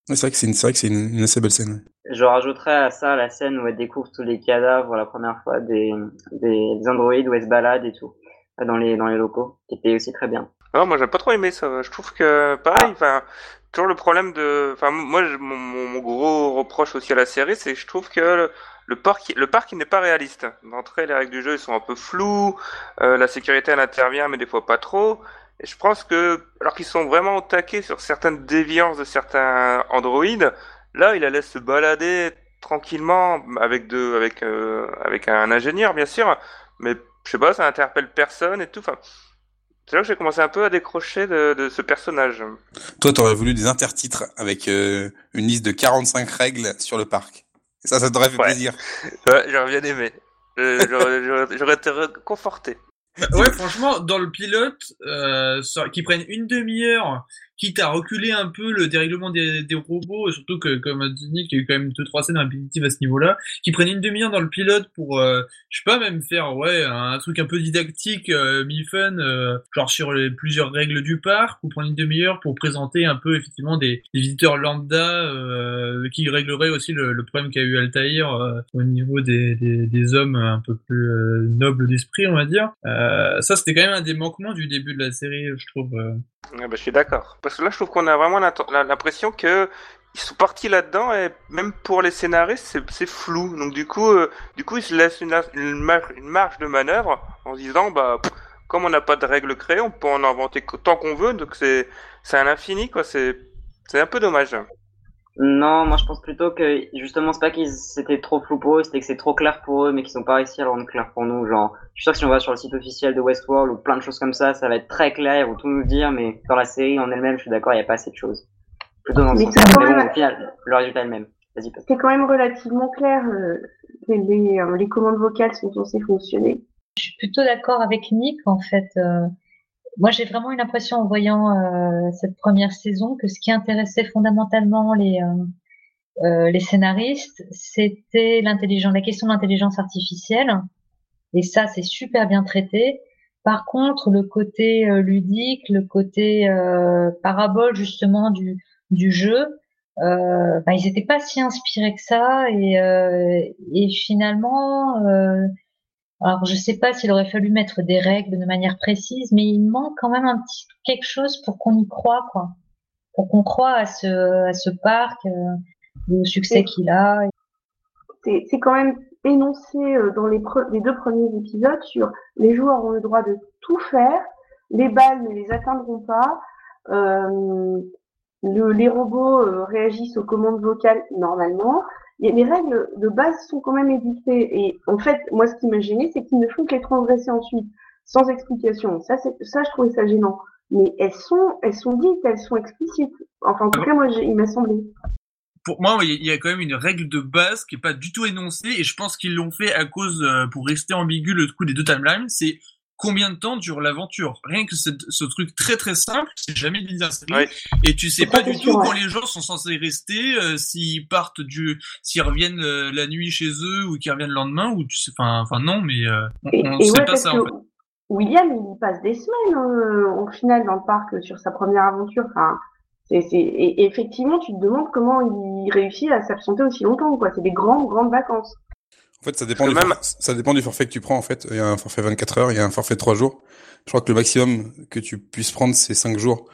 C'est vrai que c'est une, c'est vrai que c'est une, une, assez belle scène. Je rajouterais à ça la scène où elle découvre tous les cadavres la première fois des, des, des androïdes où elle se balade et tout dans les dans les locaux, qui était aussi très bien. Non, moi j'ai pas trop aimé ça. Je trouve que pareil, enfin toujours le problème de, enfin moi je, mon, mon, gros reproche aussi à la série, c'est que je trouve que le, le parc le parc il n'est pas réaliste. D'entrée les règles du jeu ils sont un peu floues, euh, la sécurité elle intervient mais des fois pas trop. Et je pense que, alors qu'ils sont vraiment attaqués sur certaines déviances de certains androïdes, là, il la laisse se balader tranquillement avec de, avec, euh, avec un ingénieur, bien sûr. Mais je sais pas, ça interpelle personne et tout. Enfin, c'est là que j'ai commencé un peu à décrocher de, de ce personnage. Toi, t'aurais voulu des intertitres avec euh, une liste de 45 règles sur le parc. Et ça, ça t'aurait fait ouais. plaisir. Ouais, j'aurais bien aimé. Euh, j'aurais été conforté. Ouais, franchement, dans le pilote, euh, qui prennent une demi-heure, quitte à reculer un peu le dérèglement des, des robots, surtout que, comme a dit Nick, il y a eu quand même deux, trois scènes répétitives à ce niveau-là, qui prennent une demi-heure dans le pilote pour, euh, je sais pas, même faire, ouais, un truc un peu didactique, euh, mi-fun, euh, genre sur les plusieurs règles du parc, ou prendre une demi-heure pour présenter un peu, effectivement, des, des visiteurs lambda, euh, qui régleraient aussi le, le problème qu'a eu Altaïr, euh, au niveau des, des, des, hommes un peu plus euh, nobles d'esprit, on va dire. ça, c'était quand même un des manquements du début de la série, je trouve. Ah bah, je suis d'accord. Parce que là, je trouve qu'on a vraiment l'impression que ils sont partis là-dedans et même pour les scénaristes, c'est flou. Donc du coup, euh, du coup, ils se laissent une, une, marge, une marge de manœuvre en se disant, bah, comme on n'a pas de règles créées, on peut en inventer tant qu'on veut. Donc c'est c'est un infini, quoi. C'est c'est un peu dommage. Non, moi je pense plutôt que justement c'est pas qu'ils c'était trop flou pour eux, c'était que c'est trop clair pour eux, mais qu'ils n'ont pas réussi à le rendre clair pour nous. Genre, je suis sûr que si on va sur le site officiel de Westworld ou plein de choses comme ça, ça va être très clair, ils vont tout nous dire, mais dans la série en elle-même, je suis d'accord, il n'y a pas assez de choses. Plutôt dans le sens mais bon, au final, le résultat est le même. Vas-y. C'est quand même relativement clair. Euh, les, les, euh, les, commandes vocales sont censées fonctionner. Je suis plutôt d'accord avec Nick en fait. Euh, moi, j'ai vraiment eu l'impression en voyant euh, cette première saison que ce qui intéressait fondamentalement les euh, euh, les scénaristes, c'était l'intelligence, la question de l'intelligence artificielle. Et ça, c'est super bien traité. Par contre, le côté euh, ludique, le côté euh, parabole justement du du jeu, bah, ils n'étaient pas si inspirés que ça. Et, et finalement alors, je sais pas s'il aurait fallu mettre des règles de manière précise, mais il manque quand même un petit quelque chose pour qu'on y croit, quoi. Pour qu'on croit à ce, à ce parc, euh, au succès qu'il a. C'est quand même énoncé euh, dans les, les, deux premiers épisodes sur les joueurs ont le droit de tout faire, les balles ne les atteindront pas, euh, le, les robots euh, réagissent aux commandes vocales normalement, les règles de base sont quand même édictées. Et en fait, moi, ce qui m'a gêné, c'est qu'ils ne font que les transgresser ensuite, sans explication. Ça, ça, je trouvais ça gênant. Mais elles sont, elles sont dites, elles sont explicites. Enfin, en tout cas, moi, il m'a semblé. Pour moi, il y a quand même une règle de base qui est pas du tout énoncée, et je pense qu'ils l'ont fait à cause, euh, pour rester ambigu, le coup des deux timelines, c'est combien de temps dure l'aventure? Rien que ce, ce, truc très très simple, c'est jamais dit ouais. et tu sais pas, pas du tout quand les gens sont censés rester, euh, s'ils partent du, s'ils reviennent euh, la nuit chez eux ou qu'ils reviennent le lendemain ou tu sais, enfin, enfin non, mais euh, on, et sait ouais, pas ça en fait. William, il passe des semaines euh, au final dans le parc sur sa première aventure. Enfin, c'est, c'est, et, et effectivement, tu te demandes comment il réussit à s'absenter aussi longtemps. Quoi, c'est des grandes grandes vacances. En fait, ça dépend, du même- ça dépend du forfait que tu prends, en fait. Il y a un forfait 24 heures, il y a un forfait 3 jours. Je crois que le maximum que tu puisses prendre, c'est 5 jours.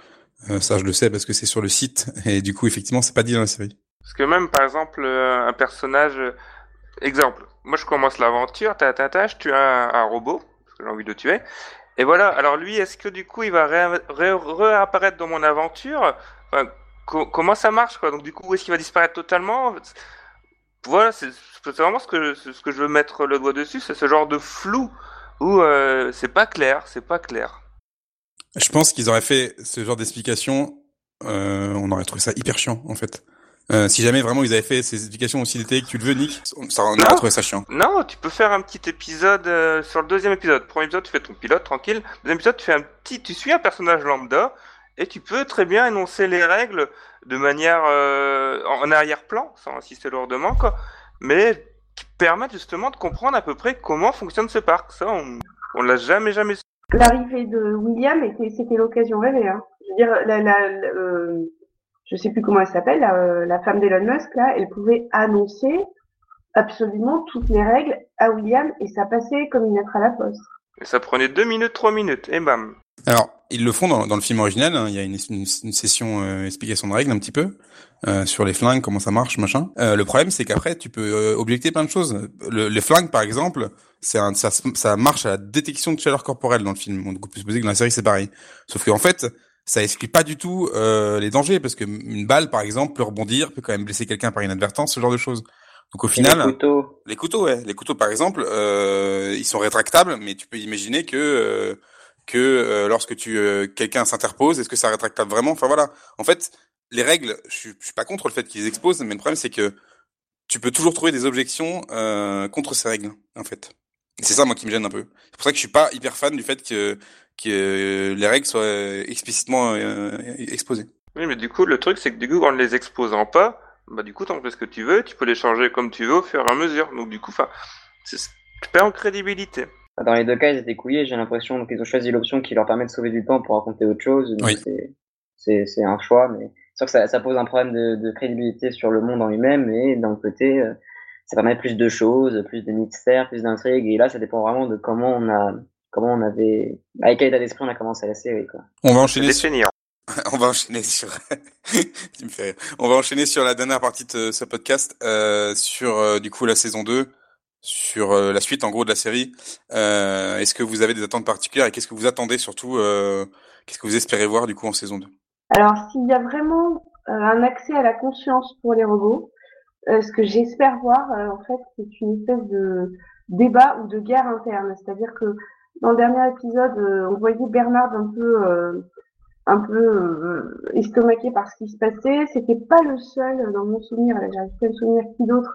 Euh, ça, je le sais parce que c'est sur le site. Et du coup, effectivement, c'est pas dit dans la série. Parce que même, par exemple, euh, un personnage... euh, Exemple, moi je commence l'aventure, ta ta ta, je tue un, un robot, parce que j'ai envie de tuer. Et voilà, alors lui, est-ce que du coup il va ré- ré- réapparaître dans mon aventure? Enfin, co- Comment ça marche quoi? Donc du coup, est-ce qu'il va disparaître totalement? Voilà, c'est vraiment ce que, je- ce que je veux mettre le doigt dessus, c'est ce genre de flou où euh, c'est pas clair, c'est pas clair. Je pense qu'ils auraient fait ce genre d'explication, euh, on aurait trouvé ça hyper chiant, en fait. Euh, si jamais vraiment ils avaient fait ces explications aussi détaillées que tu le veux, Nick, ça, on aurait trouvé ça chiant. Non, tu peux faire un petit épisode sur le deuxième épisode. Premier épisode, tu fais ton pilote tranquille. Deuxième épisode, tu fais un petit, tu suis un personnage lambda et tu peux très bien énoncer les règles de manière euh, en arrière-plan, sans insister lourdement, quoi. Mais qui permettent justement de comprendre à peu près comment fonctionne ce parc. Ça, on, on l'a jamais jamais su. L'arrivée de William était, c'était l'occasion rêvée. Hein. Je veux dire, la, la, la- euh, je sais plus comment elle s'appelle, la, la femme d'Elon Musk là, elle pouvait annoncer absolument toutes les règles à William et ça passait comme une lettre à la poste. Et ça prenait deux minutes, trois minutes, et bam. Alors, ils le font dans, dans le film original. hein. Il y a une, une, une session euh, explication de règles un petit peu euh, sur les flingues, comment ça marche, machin. Euh, le problème, c'est qu'après, tu peux euh, objecter plein de choses. Le, les flingues, par exemple, c'est un, ça, ça marche à la détection de chaleur corporelle dans le film. On peut supposer que dans la série, c'est pareil. Sauf qu'en fait, ça explique pas du tout euh, les dangers, parce que une balle, par exemple, peut rebondir, peut quand même blesser quelqu'un par inadvertance, ce genre de choses. Donc au final, les couteaux. les couteaux, ouais. Les couteaux, par exemple, euh, ils sont rétractables, mais tu peux imaginer que euh, que euh, lorsque tu euh, quelqu'un s'interpose, est-ce que ça rétractable vraiment? Enfin voilà. En fait, les règles, je je suis pas contre le fait qu'ils exposent, mais le problème c'est que tu peux toujours trouver des objections euh, contre ces règles, en fait. C'est ça moi qui me gêne un peu. C'est pour ça que je suis pas hyper fan du fait que que les règles soient explicitement euh, exposées. Oui, mais du coup, le truc, c'est que du coup, en ne les exposant pas, bah du coup, t'en fais ce que tu veux, tu peux les changer comme tu veux au fur et à mesure. Donc du coup, enfin, tu perds en crédibilité. Dans les deux cas, ils étaient couillés, j'ai l'impression. Donc, ils ont choisi l'option qui leur permet de sauver du temps pour raconter autre chose. Donc, Oui. c'est, c'est, c'est un choix, mais c'est sûr que ça, ça pose un problème de, de crédibilité sur le monde en lui-même, et d'un côté, euh, ça permet plus de choses, plus de mystères, plus d'intrigues, et là, ça dépend vraiment de comment on a, comment on avait, avec quel état d'esprit on a commencé la série, quoi. On va enchaîner sur. On va enchaîner sur. tu me fais rire. On va enchaîner sur la dernière partie de ce podcast, euh, sur euh, du coup la saison 2, sur euh, la suite en gros de la série. Euh, Est-ce que vous avez des attentes particulières et qu'est-ce que vous attendez surtout euh, Qu'est-ce que vous espérez voir du coup en saison 2 Alors, s'il y a vraiment un accès à la conscience pour les robots, ce que j'espère voir, en fait, c'est une espèce de débat ou de guerre interne. C'est-à-dire que dans le dernier épisode, on voyait Bernard un peu, un peu estomaqué par ce qui se passait. C'était pas le seul dans mon souvenir. J'arrive pas à me souvenir qui d'autre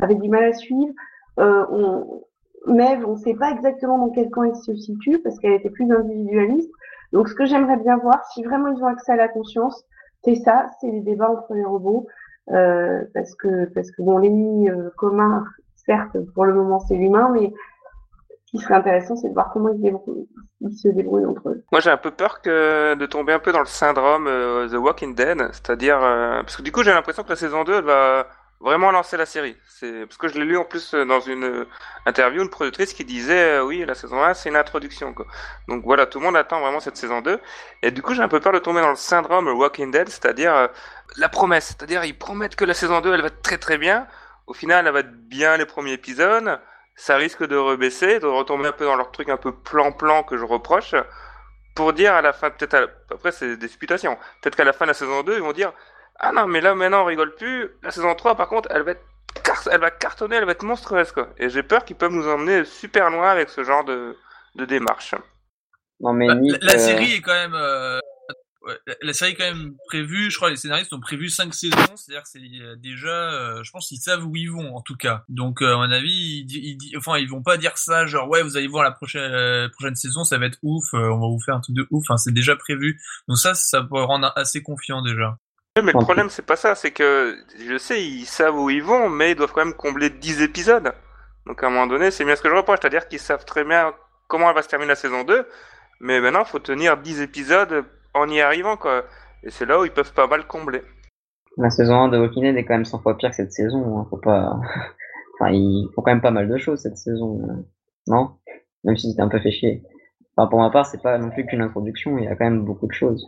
avait du mal à suivre. Euh, on, on sait pas exactement dans quel camp elle se situe parce qu'elle était plus individualiste. Donc, ce que j'aimerais bien voir, si vraiment ils ont accès à la conscience, c'est ça, c'est les débats entre les robots, euh, parce que bon, l'ennemi euh, commun, certes, pour le moment, c'est l'humain, mais ce qui serait intéressant, c'est de voir comment ils, se débrouillent- entre eux. Moi, j'ai un peu peur de tomber un peu dans le syndrome euh, The Walking Dead, c'est-à-dire euh, parce que du coup, j'ai l'impression que la saison 2 elle va vraiment lancer la série. C'est parce que je l'ai lu en plus euh, dans une euh, interview une productrice qui disait euh, oui, la saison 1 c'est une introduction quoi. Donc voilà, tout le monde attend vraiment cette saison 2 et du coup, j'ai un peu peur de tomber dans le syndrome Walking Dead, c'est-à-dire la promesse, c'est-à-dire ils promettent que la saison 2 elle va être très très bien. Au final, elle va être bien les premiers épisodes. Ça risque de rebaisser, de retomber un peu dans leur truc un peu plan-plan que je reproche pour dire à la fin, peut-être après c'est des supputations, peut-être qu'à la fin de la saison 2, ils vont dire Ah non, mais là maintenant on rigole plus, la saison 3 par contre, elle va être car- elle va cartonner, elle va être monstrueuse quoi. Et j'ai peur qu'ils peuvent nous emmener super loin avec ce genre de, de démarche. Non, mais Bah, Nick, la, la euh, série est quand même. euh, ouais, la, la série est quand même prévue. Je crois les scénaristes ont prévu cinq saisons. C'est-à-dire que c'est euh, déjà. euh, je pense qu'ils savent où ils vont en tout cas. Donc euh, à mon avis, ils, ils, enfin ils vont pas dire ça genre ouais vous allez voir la prochaine euh, prochaine saison ça va être ouf. euh, on va vous faire un truc de ouf. Enfin c'est déjà prévu. Donc ça ça peut rendre assez confiant déjà. Mais le problème c'est pas ça, c'est que je sais, ils savent où ils vont, mais ils doivent quand même combler 10 épisodes. Donc à un moment donné, c'est bien ce que je reproche, c'est-à-dire qu'ils savent très bien comment elle va se terminer la saison 2, mais maintenant il faut tenir 10 épisodes en y arrivant quoi. Et c'est là où ils peuvent pas mal combler. la saison 1 de Walking Dead est quand même 100 fois pire que cette saison, hein, faut pas, enfin, ils font quand même pas mal de choses cette saison, euh, non? Même si c'était un peu fait chier. Enfin, pour ma part, c'est pas non plus qu'une introduction, il y a quand même beaucoup de choses.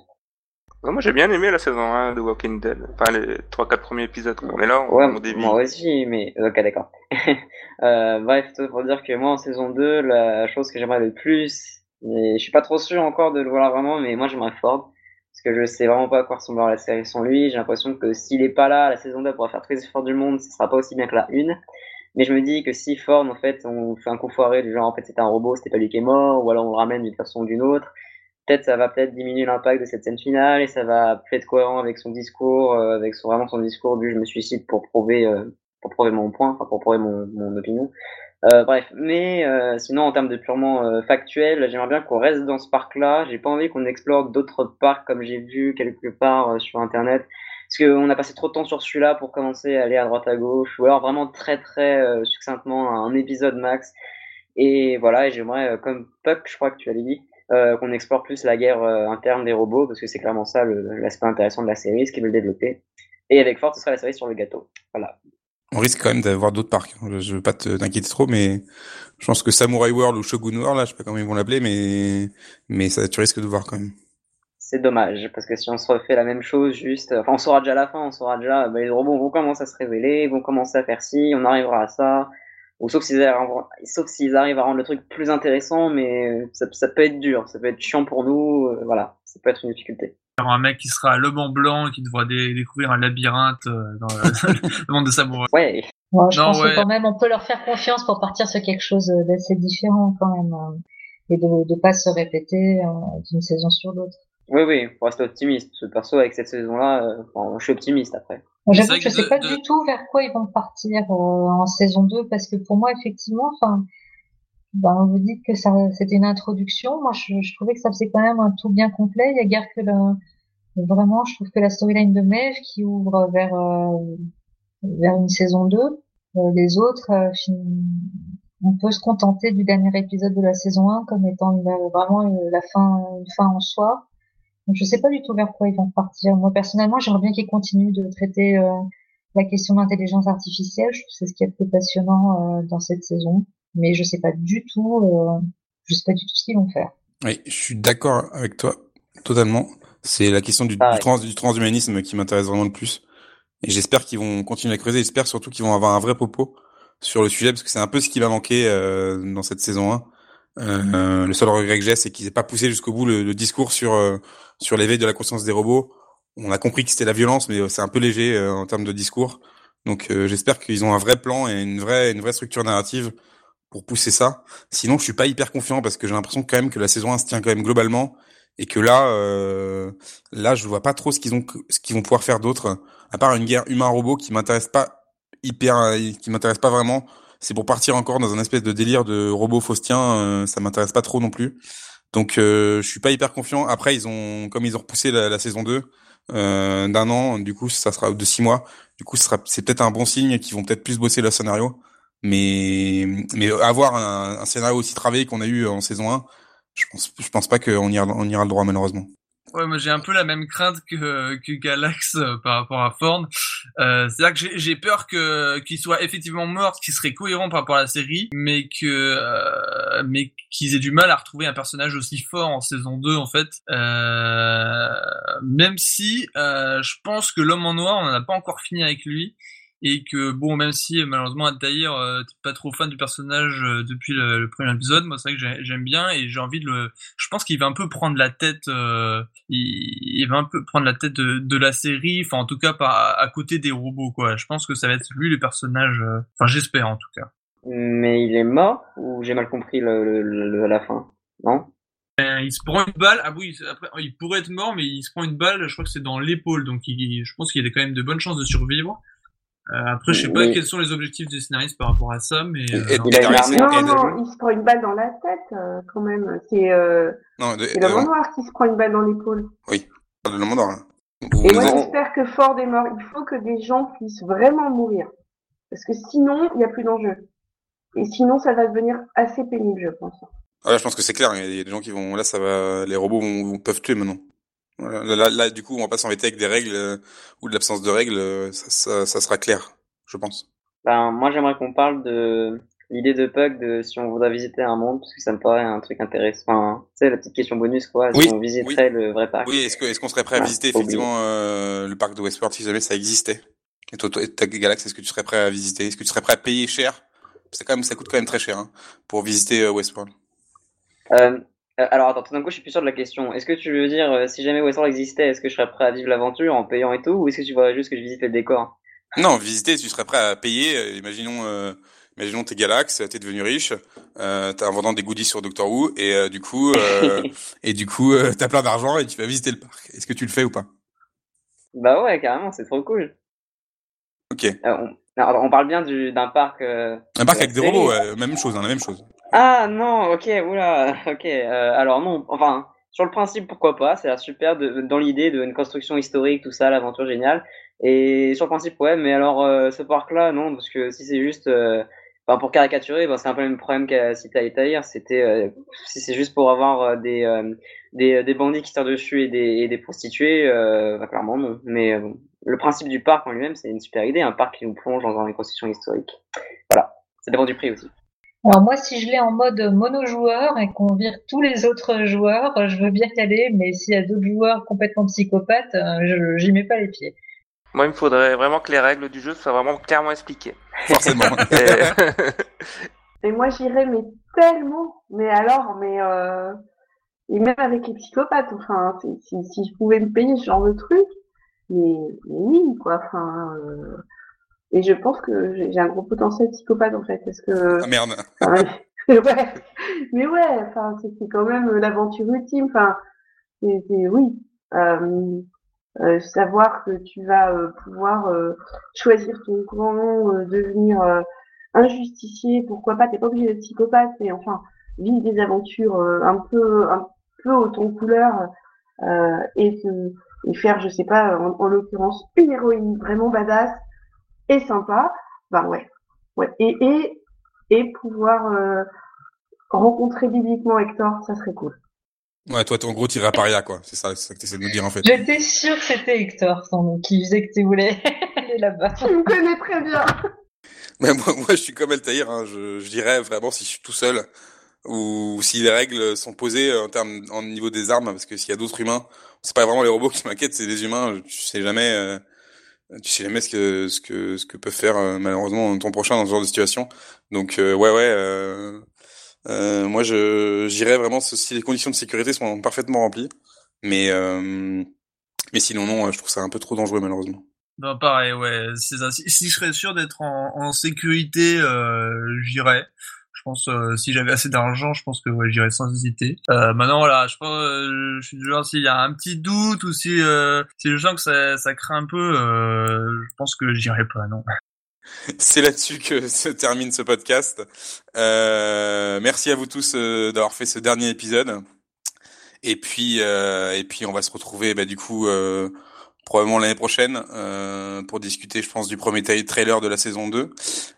Moi j'ai bien aimé la saison 1 de Walking Dead, enfin les 3-4 premiers épisodes. Mais là, on, Ouais, on dévie. moi aussi, mais ok, d'accord. euh, bref, tout pour dire que moi en saison 2, la chose que j'aimerais le plus, et je suis pas trop sûr encore de le voir vraiment, mais moi j'aimerais Ford, parce que je sais vraiment pas à quoi ressemblera la série sans lui. J'ai l'impression que s'il est pas là, la saison 2 pourra faire tous les efforts du monde, ce sera pas aussi bien que la 1. Mais je me dis que si Ford, en fait, on fait un coup foiré du genre en fait c'était un robot, c'était pas lui qui est mort, ou alors on le ramène d'une façon ou d'une autre, peut-être ça va peut-être diminuer l'impact de cette scène finale et ça va peut être cohérent avec son discours, euh, avec vraiment son discours du je me suicide pour prouver euh, pour prouver mon point, enfin pour prouver mon, mon opinion. Euh, bref, mais euh, sinon en termes de purement factuel, j'aimerais bien qu'on reste dans ce parc-là. J'ai pas envie qu'on explore d'autres parcs comme j'ai vu quelque part sur internet, parce qu'on a passé trop de temps sur celui-là pour commencer à aller à droite à gauche, ou alors vraiment très très succinctement un épisode max. Et voilà, et j'aimerais, comme Puck, je crois que tu avais dit, euh, qu'on explore plus la guerre euh, interne des robots, parce que c'est clairement ça l'aspect intéressant de la série, ce qu'ils veulent développer. Et avec Ford, ce sera la série sur le gâteau. Voilà. On risque quand même d'avoir d'autres parcs. Je, je veux pas te- t'inquiéter trop, mais je pense que Samurai World ou Shogun World, là, je sais pas comment ils vont l'appeler, mais mais ça, tu risques de voir quand même. C'est dommage, parce que si on se refait la même chose, juste, enfin, on saura déjà à la fin, on saura déjà, bah, les robots vont commencer à se révéler, vont commencer à faire ci, on arrivera à ça, ou sauf s'ils arrivent, à rendre le truc plus intéressant, mais ça, ça peut être dur, ça peut être chiant pour nous, euh, voilà, ça peut être une difficulté. Un mec qui sera l'homme en blanc et qui devra dé- découvrir un labyrinthe euh, dans le, le monde de Samurai. Ouais, Moi, je Non, pense ouais. que quand même, on peut leur faire confiance pour partir sur quelque chose euh, d'assez différent quand même, euh, et de ne pas se répéter euh, d'une saison sur l'autre. Oui, oui, faut rester optimiste, parce que perso, avec cette saison-là, euh, enfin, je suis optimiste après. J'avoue que je que sais de- pas de- du tout vers quoi ils vont partir euh, en saison 2 parce que pour moi effectivement, enfin, ben, vous dites que ça c'était une introduction. Moi, je, je trouvais que ça faisait quand même un tout bien complet. Il y a guère que le, vraiment, je trouve que la storyline de Maeve qui ouvre vers euh, vers une saison 2. Euh, les autres, euh, fin- on peut se contenter du dernier épisode de la saison 1 comme étant une- vraiment une- la fin, une fin en soi. Donc, je sais pas du tout vers quoi ils vont partir. Moi, personnellement, j'aimerais bien qu'ils continuent de traiter euh, la question de l'intelligence artificielle. Je trouve que c'est ce qui est le plus passionnant euh, dans cette saison. Mais je sais pas du tout, euh, je sais pas du tout ce qu'ils vont faire. Oui, je suis d'accord avec toi, totalement. C'est la question du, du, Pareil. trans, du transhumanisme qui m'intéresse vraiment le plus. Et j'espère qu'ils vont continuer à creuser. J'espère surtout qu'ils vont avoir un vrai propos sur le sujet, parce que c'est un peu ce qui va manquer euh, dans cette saison 1. Euh, le seul regret que j'ai, c'est qu'ils aient pas poussé jusqu'au bout le, le discours sur euh, sur l'éveil de la conscience des robots. On a compris que c'était la violence, mais euh, c'est un peu léger euh, en termes de discours. Donc euh, j'espère qu'ils ont un vrai plan et une vraie une vraie structure narrative pour pousser ça. Sinon, je suis pas hyper confiant parce que j'ai l'impression quand même que la saison 1 se tient quand même globalement et que là, là, je vois pas trop ce qu'ils ont, ce qu'ils vont pouvoir faire d'autre, à part une guerre humain-robot qui m'intéresse pas hyper, qui m'intéresse pas vraiment. C'est pour partir encore dans un espèce de délire de robot faustien, euh, ça m'intéresse pas trop non plus. Donc, euh, je suis pas hyper confiant. Après, ils ont, comme ils ont repoussé la, saison 2 euh, d'un an, du coup, ça sera de six mois. Du coup, ce sera, c'est peut-être un bon signe qu'ils vont peut-être plus bosser le scénario. Mais, mais avoir un, un scénario aussi travaillé qu'on a eu en saison 1, je pense, je pense pas qu'on ira, on ira le droit malheureusement. Ouais, moi j'ai un peu la même crainte que, que Galax euh, par rapport à Ford. Euh, C'est-à-dire que j'ai- peur que qu'il soit effectivement mort, ce qui serait cohérent par rapport à la série, mais que euh, mais qu'ils aient du mal à retrouver un personnage aussi fort en saison 2 en fait. Euh, même si euh, je pense que l'homme en noir, on n'en a pas encore fini avec lui. Et que bon, même si malheureusement Altaïr, euh, t'es pas trop fan du personnage euh, depuis le, le premier épisode, moi c'est vrai que j'ai- j'aime bien et j'ai envie de le. Je pense qu'il va un peu prendre la tête. euh, il, il va un peu prendre la tête de, de la série, enfin en tout cas par, à côté des robots quoi. Je pense que ça va être lui le personnage, euh, enfin j'espère en tout cas. Mais il est mort ou j'ai mal compris le, le- le- la fin? Non? Euh, Il se prend une balle, ah oui, après il pourrait être mort mais il se prend une balle, je crois que c'est dans l'épaule, donc il, je pense qu'il a quand même de bonnes chances de survivre. Euh, après je sais pas Oui. quels sont les objectifs des scénaristes par rapport à ça, mais Et- euh, et- Il a une Harrison- armure. Non, non, il se prend une balle dans la tête, euh, quand même. C'est euh, non, de, c'est l'homme euh, noir qui se prend une balle dans l'épaule. de le monde, hein. Et moi, j'espère que Ford est mort. Il faut que des gens puissent vraiment mourir. Parce que sinon, il n'y a plus d'enjeu. Et sinon, ça va devenir assez pénible, je pense. Ah, là, je pense que c'est clair. Il y a des gens qui vont, là, ça va, les robots vont, vont- peuvent tuer maintenant. Voilà. Là, là, là, du coup, on va pas s'embêter avec des règles euh, ou de l'absence de règles. euh, Ça, ça, ça sera clair, je pense. Ben, moi, j'aimerais qu'on parle de l'idée de Puck de si on voudrait visiter un monde, parce que ça me paraît un truc intéressant. Enfin, tu sais, la petite question bonus, quoi. Oui, si on visiterait le vrai parc. Oui, est-ce qu'on serait prêt à visiter effectivement euh, le parc de Westworld si jamais ça existait? Et toi, toi ta Galax, est-ce que tu serais prêt à visiter? Est-ce que tu serais prêt à payer cher? C'est quand même ça coûte quand même très cher hein, pour visiter Westworld. Euh, alors, attends, tout d'un coup, je suis plus sûr de la question. Est-ce que tu veux dire, euh, si jamais Westworld existait, est-ce que je serais prêt à vivre l'aventure en payant et tout, ou est-ce que tu voudrais juste que je visite le décor Non, visiter, tu serais prêt à payer. euh, imaginons, euh, imaginons t'es Galax, t'es devenu riche, euh, t'as en vendant des goodies sur Doctor Who et euh, du coup, euh, et du coup, euh, t'as plein d'argent et tu vas visiter le parc. Est-ce que tu le fais ou pas? Bah ouais, carrément, c'est trop cool. Ok. Euh, on, alors, on parle bien du- d'un parc. euh, Un parc avec des robots, ouais, même chose, hein, la même chose. Ah non, ok, oula, ok. euh, alors non, enfin, sur le principe, pourquoi pas, c'est super de, dans l'idée d'une construction historique, tout ça, l'aventure géniale. Et sur le principe, ouais, mais alors euh, ce parc-là, non, parce que si c'est juste, euh, enfin pour caricaturer, ben, c'est un peu le même problème qu'a cité Altaïr, c'était euh, si c'est juste pour avoir euh, des, euh, des des bandits qui tirent dessus et des, et des prostituées, euh, bah, clairement non. Mais euh, le principe du parc en lui-même, c'est une super idée, un parc qui nous plonge dans une construction historique. Voilà, ça dépend du prix aussi. Alors moi, si je l'ai en mode mono-joueur et qu'on vire tous les autres joueurs, je veux bien y aller, mais s'il y a d'autres joueurs complètement psychopathes, euh, je j'y mets pas les pieds. Moi, il me faudrait vraiment que les règles du jeu soient vraiment clairement expliquées. Forcément. Et- Et moi, j'irais, mais tellement. Mais alors, mais euh, et même avec les psychopathes, enfin, si je pouvais me payer ce genre de truc, mais, mais oui, quoi. Enfin, euh, et je pense que j'ai un gros potentiel psychopathe en fait, parce que ah merde. Enfin, ouais. Mais ouais, enfin, c'est quand même l'aventure ultime. Enfin, c'est oui. Euh, euh, savoir que tu vas euh, pouvoir euh, choisir ton camp, euh, devenir euh, un justicier, pourquoi pas, t'es pas obligé d'être psychopathe, mais enfin, vivre des aventures euh, un peu un peu au ton couleur euh, et, te- et faire, je sais pas, en, en l'occurrence, une héroïne vraiment badass et sympa, bah ouais. Ouais. Et, et, et pouvoir euh, rencontrer bibliquement Hector, ça serait cool. Ouais, toi, en gros, t'irais à Paria, quoi. C'est ça, c'est ça que t'essaies de nous dire, en fait. J'étais sûre que c'était Hector ton- qui disait que tu voulais aller là-bas. Tu me connais très bien. Ouais, moi, moi, je suis comme Altaïr, hein. je, je dirais vraiment si je suis tout seul ou si les règles sont posées en termes, en niveau des armes, parce que s'il y a d'autres humains, c'est pas vraiment les robots qui m'inquiètent, c'est les humains. Tu sais jamais, euh, tu sais jamais ce que ce que ce que peut faire euh, malheureusement ton prochain dans ce genre de situation. Donc euh, ouais, ouais. Euh, euh, moi, je j'irais vraiment si les conditions de sécurité sont parfaitement remplies, mais euh, mais sinon non, je trouve ça un peu trop dangereux malheureusement. Non, pareil, ouais, ça. Si, si je serais sûr d'être en, en sécurité, euh, j'irais. Je pense, euh, si j'avais assez d'argent, je pense que ouais, j'irais sans hésiter. Euh, maintenant, voilà, je pense, euh, je suis du genre, s'il y a un petit doute ou si, euh, si je sens que ça, ça craint un peu, euh, je pense que j'irai pas, non. C'est là-dessus que se termine ce podcast. Euh, merci à vous tous d'avoir fait ce dernier épisode. Et puis, et puis, on va se retrouver bah, du coup probablement l'année prochaine euh, pour discuter, je pense, du premier trailer de la saison 2.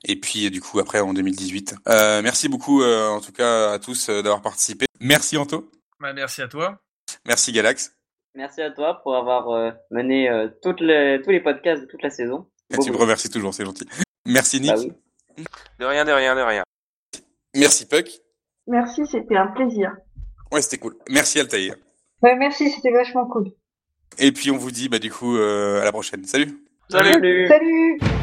Et puis, du coup, après en 2018. Euh, merci beaucoup, euh, en tout cas, à tous euh, d'avoir participé. Merci Anto. Bah, merci à toi. Merci Galax. Merci à toi pour avoir euh, mené euh, toutes les, tous les podcasts de toute la saison. Et tu me remercies toujours, c'est gentil. Merci Nick. Bah oui. De rien, de rien, de rien. Merci Puck. Merci, c'était un plaisir. Ouais, c'était cool. Merci Altaïr. Ouais, merci, c'était vachement cool. Et puis on vous dit bah du coup euh, à la prochaine. Salut. Salut. Salut. Salut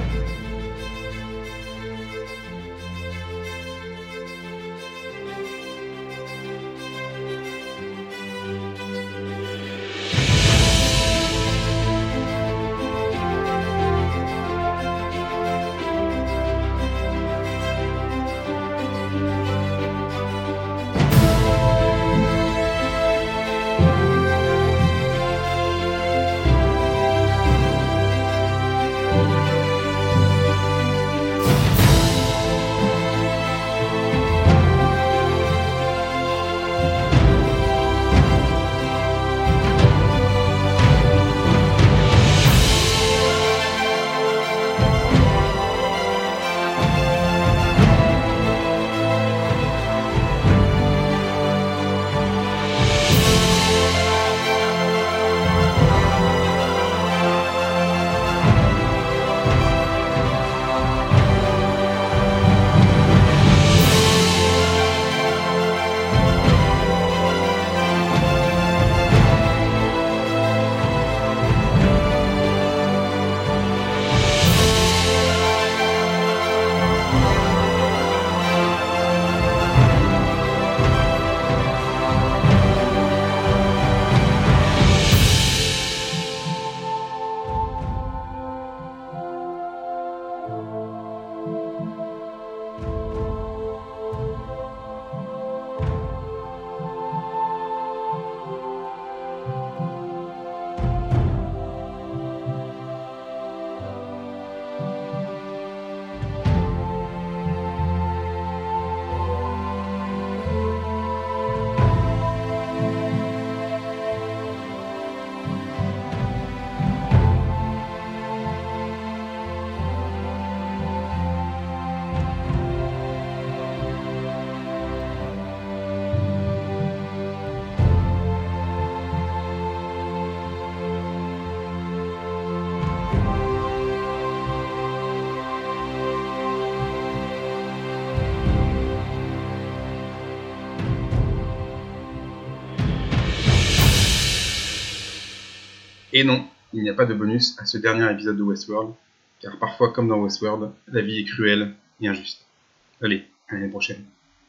il n'y a pas de bonus à ce dernier épisode de Westworld, car parfois, comme dans Westworld, la vie est cruelle et injuste. Allez, à l'année prochaine.